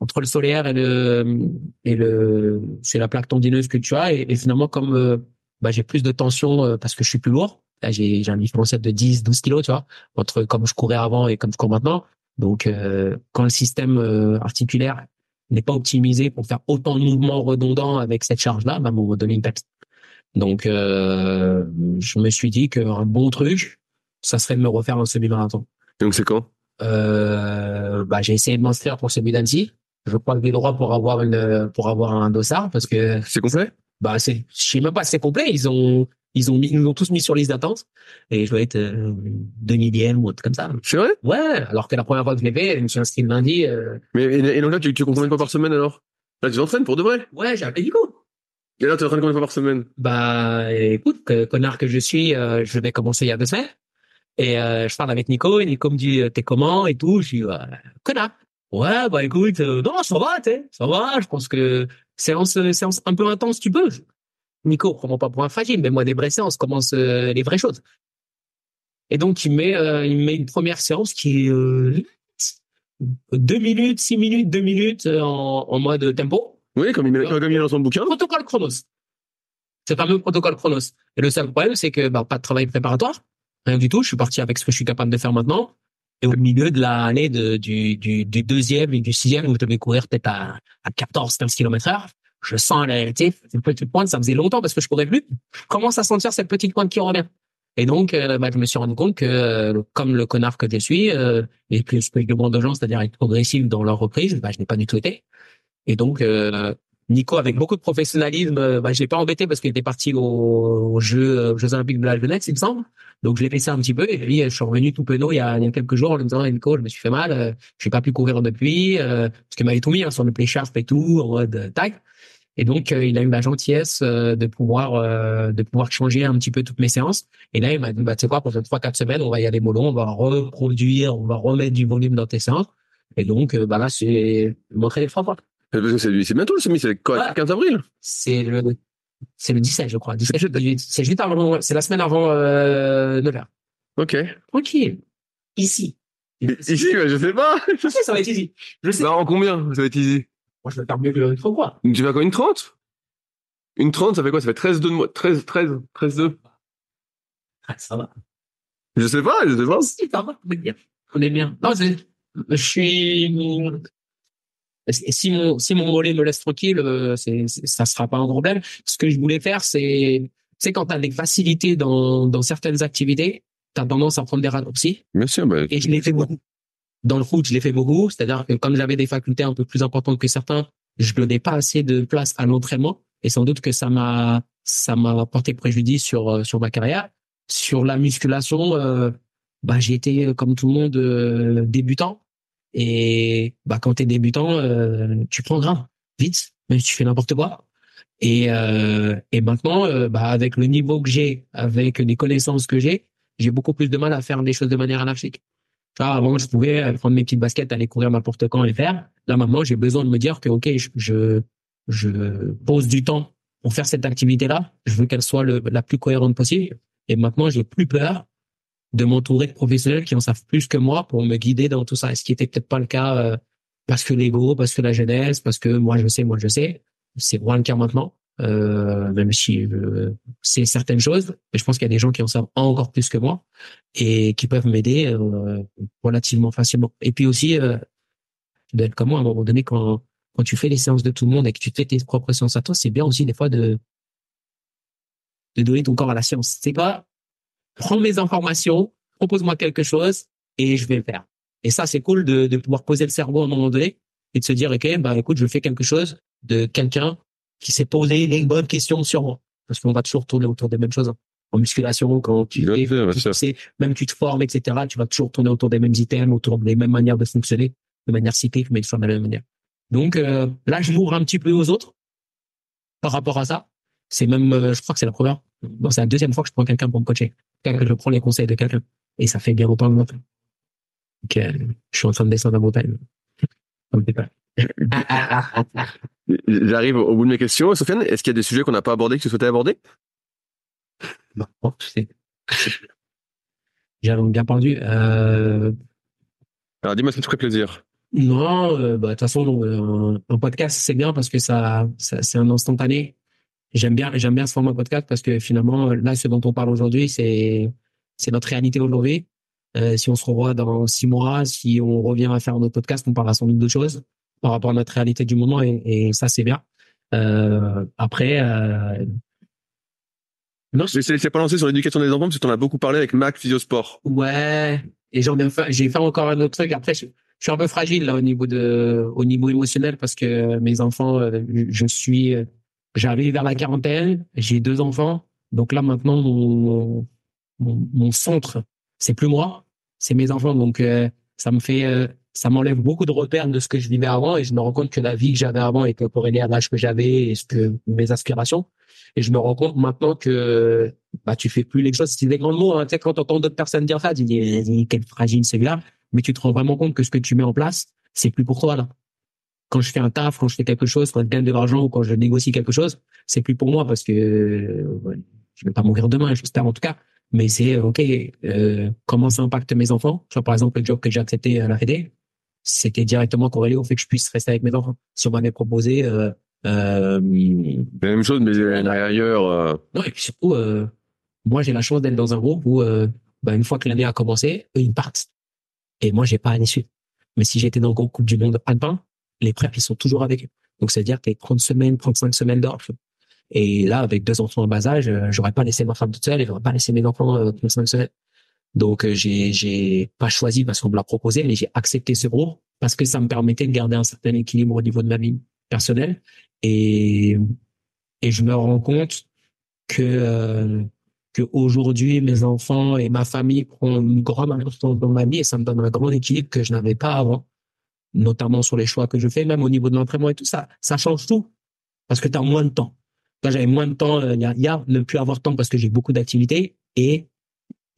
Entre le solaire et le et le c'est la plaque tendineuse que tu as et, et finalement comme euh, bah, j'ai plus de tension euh, parce que je suis plus lourd. Là j'ai j'ai un différentiel de 10 12 kilos, tu vois, entre comme je courais avant et comme je cours maintenant. Donc euh, quand le système articulaire n'est pas optimisé pour faire autant de mouvements redondants avec cette charge-là, bah, à un moment donné, il pète. Donc, euh, je me suis dit qu'un bon truc, ça serait de me refaire un semi-marathon.
Donc c'est quand?
Euh, bah, j'ai essayé de m'inscrire pour celui d'Annecy. Je crois que j'ai droit pour avoir une, pour avoir un dossard parce que,
C'est complet?
bah, c'est, je sais même pas si c'est complet. Ils ont, ils ont mis, ils nous ont tous mis sur liste d'attente et je dois être euh, deux millième ou autre comme ça.
C'est vrai?
Ouais, alors que la première fois que je l'ai fait, je me suis inscrit le lundi. Euh,
Mais, et, et donc là, tu, tu cours combien de fois par semaine, alors? Là, tu t'entraînes pour de vrai?
ouais, j'ai appelé Nico.
Et là, tu t'entraînes combien de fois par semaine?
Bah, écoute, que- connard que je suis, euh, je vais commencer il y a deux semaines. Et euh, je parle avec Nico, et Nico me dit, t'es comment et tout. Je dis, connard. Ouais, bah écoute, non, ça va, t'es, ça va. Je pense que séance, séance un peu intense, tu peux. Nico, prends pas pour un fragile, mais moi des vraies séances, commence euh, les vraies choses. Et donc il met, euh, il met une première séance qui est euh, deux minutes, six minutes, deux minutes euh, en, en mode tempo
Oui, comme il, met- comme il est dans son bouquin.
protocole Chronos. C'est fameux protocole Chronos. Et le seul problème, c'est que bah, pas de travail préparatoire, rien du tout. Je suis parti avec ce que je suis capable de faire maintenant. Et au milieu de l'année du, du, du deuxième et du sixième, où je devais courir peut-être à, à 14, 15 km heure, je sens la réalité, cette petite pointe, ça faisait longtemps parce que je courais plus. Je commence à sentir cette petite pointe qui revient. Et donc, euh, bah, je me suis rendu compte que, euh, comme le connard que je suis, euh, et plus que je demande aux gens, c'est-à-dire être progressif dans leur reprise, bah, je n'ai pas du tout été. Et donc, euh, Nico, avec beaucoup de professionnalisme, euh, bah, je l'ai pas embêté parce qu'il était parti aux, aux Jeux, aux Jeux Olympiques de la jeunesse, il me semble. Donc, je l'ai laissé un petit peu. Et puis, je suis revenu tout penaud il y a, il y a quelques jours en lui disant, Nico, je me suis fait mal, euh, j'ai pas pu courir depuis, parce qu'il m'avait tout mis hein, sur le play sharp et tout, en mode tac. Et donc, euh, il a eu la gentillesse euh, de pouvoir euh, de pouvoir changer un petit peu toutes mes séances. Et là, il m'a dit, bah, tu sais quoi, pour trois, quatre semaines, on va y aller mollo, on va reproduire, on va remettre du volume dans tes séances. Et donc, euh, bah là, c'est montrer les trois fois.
Parce que c'est c'est bientôt le semi, c'est quoi,
Ouais.
15 avril?
C'est le, c'est le 17, je crois. 17, 18. C'est juste avant, c'est la semaine avant, euh, Nevers.
Ok.
Tranquille. Ici.
Ici, ouais, je sais pas.
Je sais, ça va être easy. Je sais.
Bah, en combien? Ça va être easy.
Moi, je vais faire mieux que le trop, quoi.
Tu vas quoi, une 30? Une 30, ça fait quoi? Ça fait 13 2 de moi, 13, 13, 13 2.
Ah, ça va.
Je sais pas, je sais pas.
Si, ça va. On est bien. On est bien. Non, c'est, je suis, si mon, si mon mollet me laisse tranquille, euh, c'est, c'est- ça sera pas un problème. Ce que je voulais faire, c'est, c'est quand t'as des facilités dans, dans certaines activités, t'as tendance à prendre des raccourcis.
Bien sûr, bah,
Et je l'ai fait beaucoup. Dans le foot, je l'ai fait beaucoup. C'est-à-dire que comme j'avais des facultés un peu plus importantes que certains, je donnais pas assez de place à l'entraînement. Et sans doute que ça m'a, ça m'a porté préjudice sur, euh, sur ma carrière. Sur la musculation, euh, bah, j'ai été, euh, comme tout le monde, débutant. Et, bah, quand t'es débutant, tu prends grain. Vite. Même si tu fais n'importe quoi. Et, euh, et maintenant, bah, avec le niveau que j'ai, avec les connaissances que j'ai, j'ai beaucoup plus de mal à faire des choses de manière anarchique. Avant, je pouvais prendre mes petites baskets, aller courir n'importe quand et faire. Là, maintenant, j'ai besoin de me dire que, OK, je, je, je pose du temps pour faire cette activité-là. Je veux qu'elle soit la plus cohérente possible. Et maintenant, j'ai plus peur de m'entourer de professionnels qui en savent plus que moi pour me guider dans tout ça. Ce qui était peut-être pas le cas euh, parce que l'ego, parce que la jeunesse, parce que moi je sais, moi je sais. C'est moins le cas maintenant. Euh, même si euh, c'est certaines choses, mais je pense qu'il y a des gens qui en savent encore plus que moi et qui peuvent m'aider euh, relativement facilement. Et puis aussi, euh, d'être comme moi à un moment donné quand quand tu fais les séances de tout le monde et que tu fais tes propres séances à toi, c'est bien aussi des fois de de donner ton corps à la science. C'est pas prends mes informations, propose-moi quelque chose et je vais le faire. Et ça, c'est cool de, de pouvoir poser le cerveau à un moment donné et de se dire, OK, bah, écoute, je fais quelque chose de quelqu'un qui s'est posé les bonnes questions sur moi. Parce qu'on va toujours tourner autour des mêmes choses. hein. En musculation, quand tu sais, même tu te formes, etc., tu vas toujours tourner autour des mêmes items, autour des mêmes manières de fonctionner, de manière cyclique, mais toujours de la même manière. Donc euh, là, je m'ouvre un petit peu aux autres par rapport à ça. C'est même, euh, je crois que c'est la première, non, c'est la deuxième fois que je prends quelqu'un pour me coacher. Que je prends les conseils de quelqu'un. Et ça fait bien longtemps que je Donc, euh, je suis en train de descendre la montagne. Ça me fait.
J'arrive au bout de mes questions. Sofiane, est-ce qu'il y a des sujets qu'on n'a pas abordés que tu souhaitais aborder?
Bon, tu sais. J'avais bien perdu. Euh,
Alors dis-moi ce qui te ferait plaisir.
non, euh, bah, de toute façon, euh, un podcast, c'est bien parce que ça, ça c'est un instantané. J'aime bien, j'aime bien ce format podcast parce que finalement, là, ce dont on parle aujourd'hui, c'est, c'est notre réalité aujourd'hui. Euh, si on se revoit dans six mois, si on revient à faire notre podcast, on parlera sans doute d'autres choses par rapport à notre réalité du moment et, et ça, c'est bien. Euh, après, euh, non,
Je laisser pas lancer sur l'éducation des enfants parce que tu en as beaucoup parlé avec Mac Physiosport.
Ouais, et j'ai fait encore un autre truc. Après, je, je suis un peu fragile là au niveau de, au niveau émotionnel parce que mes enfants, euh, je suis, j'arrive vers la quarantaine, j'ai deux enfants, donc là maintenant mon, mon, mon centre, c'est plus moi, c'est mes enfants, donc euh, ça me fait, ça m'enlève beaucoup de repères de ce que je vivais avant et je me rends compte que la vie que j'avais avant était corrélée à l'âge que j'avais et ce que mes aspirations. Et je me rends compte maintenant que bah tu fais plus les choses. C'est des grands mots. Hein. Tu sais, quand t'entends d'autres personnes dire ça, tu dis Eh, quel fragile celui-là. Mais tu te rends vraiment compte que ce que tu mets en place, c'est plus pour toi là. Quand je fais un taf, quand je fais quelque chose, quand je gagne de l'argent ou quand je négocie quelque chose, c'est plus pour moi parce que euh, je vais pas mourir demain, j'espère en tout cas. Mais c'est ok. Euh, comment ça impacte mes enfants? Tu par exemple, le job que j'ai accepté à la Fédé, c'était directement corrélé au fait que je puisse rester avec mes enfants. Si on m'avait proposé euh, euh,
la même chose, mais ailleurs. euh,
non, et puis surtout, euh, moi, j'ai la chance d'être dans un groupe où, euh, bah, une fois que l'année a commencé, eux, ils partent. Et moi, j'ai pas à l'issue. Mais si j'étais dans le groupe Coupe du Monde alpin, les prep, ils sont toujours avec eux. Donc, c'est-à-dire que les 30 semaines, 35 semaines d'off. Et là, avec deux enfants en bas âge, euh, j'aurais pas laissé ma femme toute seule et j'aurais pas laissé mes enfants euh, 35 semaines. Donc, euh, j'ai, j'ai pas choisi parce qu'on me l'a proposé, mais j'ai accepté ce groupe parce que ça me permettait de garder un certain équilibre au niveau de ma vie personnelle. Et, et je me rends compte que, euh, que aujourd'hui mes enfants et ma famille prennent une grande importance dans ma vie et ça me donne un grand équilibre que je n'avais pas avant, notamment sur les choix que je fais, même au niveau de l'entraînement et tout ça. Ça change tout parce que tu as moins de temps. Quand j'avais moins de temps, euh, il y, a, il y a ne plus avoir de temps parce que j'ai beaucoup d'activités et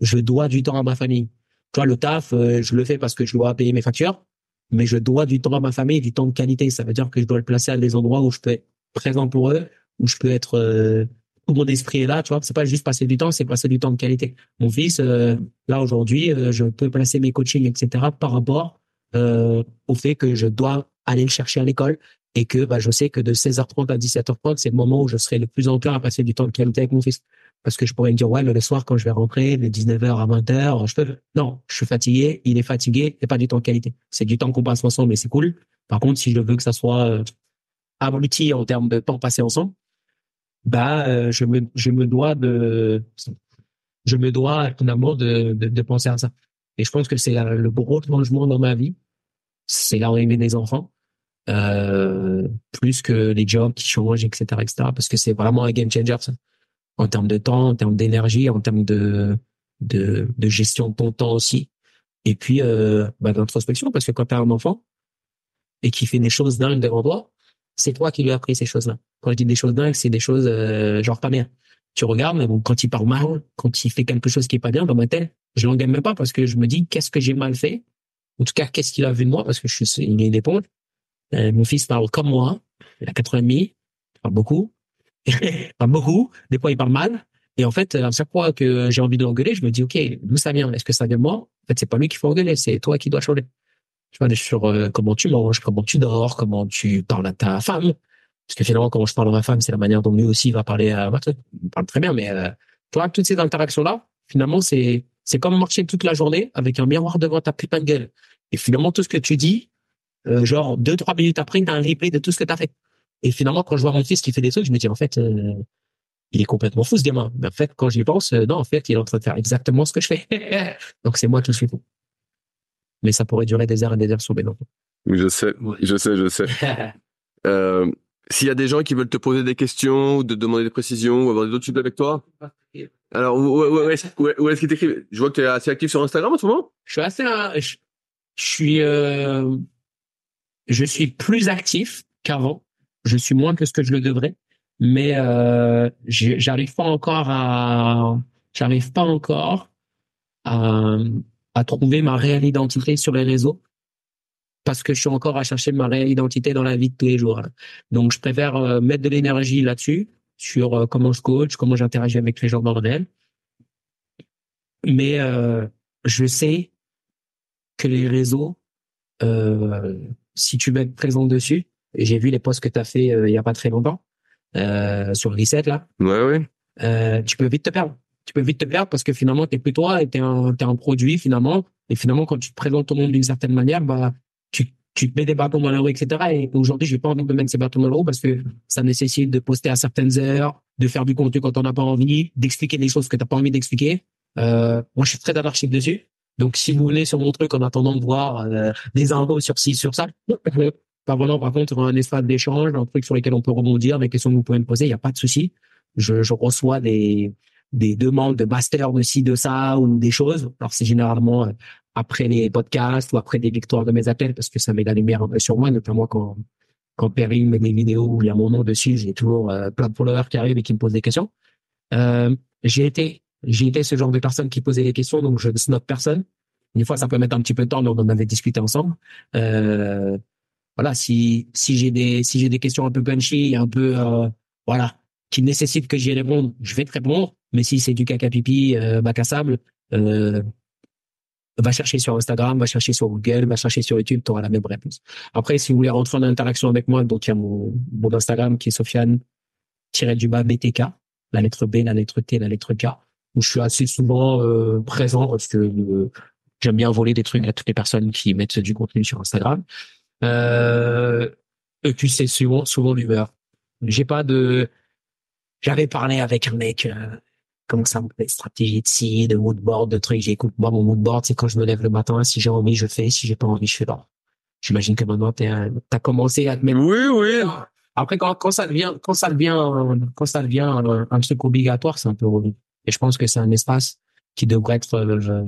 je dois du temps à ma famille. Tu vois, le taf, euh, je le fais parce que je dois payer mes factures, mais je dois du temps à ma famille, du temps de qualité. Ça veut dire que je dois le placer à des endroits où je peux être présent pour eux, où je peux être euh, tout mon esprit est là, tu vois. C'est pas juste passer du temps, c'est passer du temps de qualité. Mon fils, euh, là aujourd'hui, euh, je peux placer mes coachings, etc. par rapport au fait que je dois aller le chercher à l'école et que bah, je sais que de 16h30 à 17h30, c'est le moment où je serai le plus enclin à passer du temps de qualité avec mon fils. Parce que je pourrais me dire, ouais, le soir, quand je vais rentrer, de 19h à 20h, je peux... Non, je suis fatigué, il est fatigué, c'est pas du temps de qualité. C'est du temps qu'on passe ensemble et c'est cool. Par contre, si je veux que ça soit euh, abruti en termes de temps passé ensemble, bah, euh, je me, je me dois de, je me dois finalement de, de, de penser à ça. Et je pense que c'est le gros changement dans ma vie, c'est l'arrivée des enfants, euh, plus que les jobs qui changent, etc., etc., parce que c'est vraiment un game changer, ça. En termes de temps, en termes d'énergie, en termes de, de, de gestion de ton temps aussi. Et puis, euh, bah, d'introspection, parce que quand tu as un enfant et qui fait des choses dingues devant toi, c'est toi qui lui as appris ces choses-là. Quand je dis des choses dingues, c'est des choses euh, genre pas bien. tu regardes, mais bon, quand il parle mal, quand il fait quelque chose qui est pas bien dans ma tête, je l'engaine même pas parce que je me dis qu'est-ce que j'ai mal fait? En tout cas, qu'est-ce qu'il a vu de moi? Parce que je suis, il est une éponge. Euh, mon fils parle comme moi. Il a 4 ans et demi. Il parle beaucoup. il parle beaucoup. Des fois, il parle mal. Et en fait, à chaque fois que j'ai envie de l'engueuler, je me dis, OK, d'où ça vient? Est-ce que ça vient de moi? En fait, c'est pas lui qu'il faut engueuler, c'est toi qui dois changer. Tu vois, sur euh, comment tu manges, comment tu dors, comment tu parles à ta femme. Parce que finalement, quand je parle à ma femme, c'est la manière dont lui aussi va parler à ma Il parle très bien, mais euh, tu vois, toutes ces interactions-là, finalement, c'est c'est comme marcher toute la journée avec un miroir devant ta putain de gueule. Et finalement, tout ce que tu dis, euh, genre deux, trois minutes après, tu as un replay de tout ce que tu as fait. Et finalement, quand je vois mon fils qui fait des trucs, je me dis, en fait, euh, il est complètement fou, ce gamin. Mais en fait, quand j'y pense, euh, non, en fait, il est en train de faire exactement ce que je fais. Donc, c'est moi qui suis fou. Mais ça pourrait durer des heures et des heures sur mes noms.
Je sais, je sais, je sais. euh, s'il y a des gens qui veulent te poser des questions ou te demander des précisions ou avoir des autres trucs avec toi, alors où, où, où est-ce qu'il t'écrit Je vois que tu es assez actif sur Instagram en ce moment?
Je suis assez, je, je suis, euh, je suis plus actif qu'avant. Je suis moins que ce que je le devrais, mais euh, j'arrive pas encore à, j'arrive pas encore à, à trouver ma réelle identité sur les réseaux parce que je suis encore à chercher ma réelle identité dans la vie de tous les jours. Donc, je préfère euh, mettre de l'énergie là-dessus, sur euh, comment je coach, comment j'interagis avec les gens réel. Mais euh, je sais que les réseaux, euh, si tu veux être présent dessus, j'ai vu les posts que tu as fait euh, il y a pas très longtemps euh, sur le 17 là.
Ouais, ouais.
Euh, tu peux vite te perdre. Tu peux vite te perdre parce que finalement, t'es plus toi et t'es un, es un produit finalement. Et finalement, quand tu te présentes au monde d'une certaine manière, bah, tu, tu mets des bâtons dans la roue, etc. Et aujourd'hui, j'ai pas envie de mettre ces bâtons dans la roue parce que ça nécessite de poster à certaines heures, de faire du contenu quand on n'a pas envie, d'expliquer des choses que t'as pas envie d'expliquer. Euh, moi, je suis très anarchique dessus. Donc, si vous venez sur mon truc en attendant de voir euh, des infos sur ci, sur ça, pas vraiment, par contre, un espace d'échange, un truc sur lequel on peut rebondir, des questions que vous pouvez me poser, il n'y a pas de souci. Je, je reçois des, des demandes de master de ci, de ça ou des choses. Alors, c'est généralement euh, après les podcasts ou après des victoires de mes appels parce que ça met la lumière un peu sur moi, notamment quand, quand Perry met des vidéos où il y a mon nom dessus, j'ai toujours euh, plein de followers qui arrivent et qui me posent des questions. Euh, j'ai été j'ai été ce genre de personne qui posait des questions, donc je ne snob personne. Une fois, ça peut mettre un petit peu de temps, donc on avait discuté ensemble. Euh, voilà, si si j'ai des si j'ai des questions un peu punchy, un peu euh, voilà, qui nécessitent que j'y réponde, je vais te répondre. Mais si c'est du caca pipi, euh, bac à sable, euh, va chercher sur Instagram, va chercher sur Google, va chercher sur YouTube, tu auras la même réponse. Après, si vous voulez rentrer en interaction avec moi, donc il y a mon, mon Instagram qui est Sofiane-du-bas BTK, la lettre B, la lettre T, la lettre K où je suis assez souvent euh, présent parce que euh, j'aime bien voler des trucs à toutes les personnes qui mettent du contenu sur Instagram. Euh, et puis c'est souvent souvent l'humeur. J'ai pas de. J'avais parlé avec un mec. Euh, comment ça s'appelle stratégie de si, de moodboard, de trucs. J'écoute moi mon moodboard, c'est quand je me lève le matin. Si j'ai envie, je fais. Si j'ai pas envie, je fais pas. J'imagine que maintenant tu as commencé à te mettre.
Oui, oui.
Après, quand, quand ça devient, quand ça devient, quand ça devient un, un truc obligatoire, c'est un peu relou. Et je pense que c'est un espace qui devrait être euh,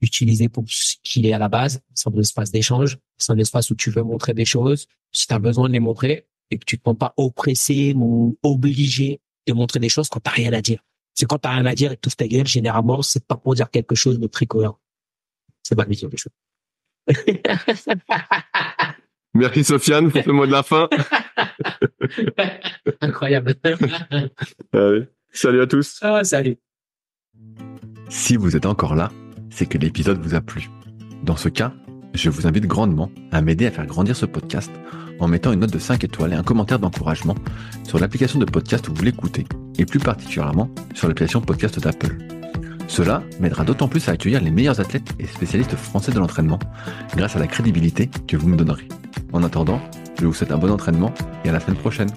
utilisé pour ce qu'il est à la base. C'est un espace d'échange. C'est un espace où tu veux montrer des choses. Si tu as besoin de les montrer et que tu te prends pas oppressé ou obligé de montrer des choses quand t'as rien à dire. C'est quand t'as rien à dire et que tu ta gueule, généralement, c'est pas pour dire quelque chose de très cohérent. C'est pas dire des choses.
Merci Sofiane pour ce mot de la fin.
Incroyable.
Allez. Salut à tous.
Ah, salut.
Si vous êtes encore là, c'est que l'épisode vous a plu. Dans ce cas, je vous invite grandement à m'aider à faire grandir ce podcast en mettant une note de 5 étoiles et un commentaire d'encouragement sur l'application de podcast où vous l'écoutez, et plus particulièrement sur l'application podcast d'Apple. Cela m'aidera d'autant plus à accueillir les meilleurs athlètes et spécialistes français de l'entraînement grâce à la crédibilité que vous me donnerez. En attendant, je vous souhaite un bon entraînement et à la semaine prochaine.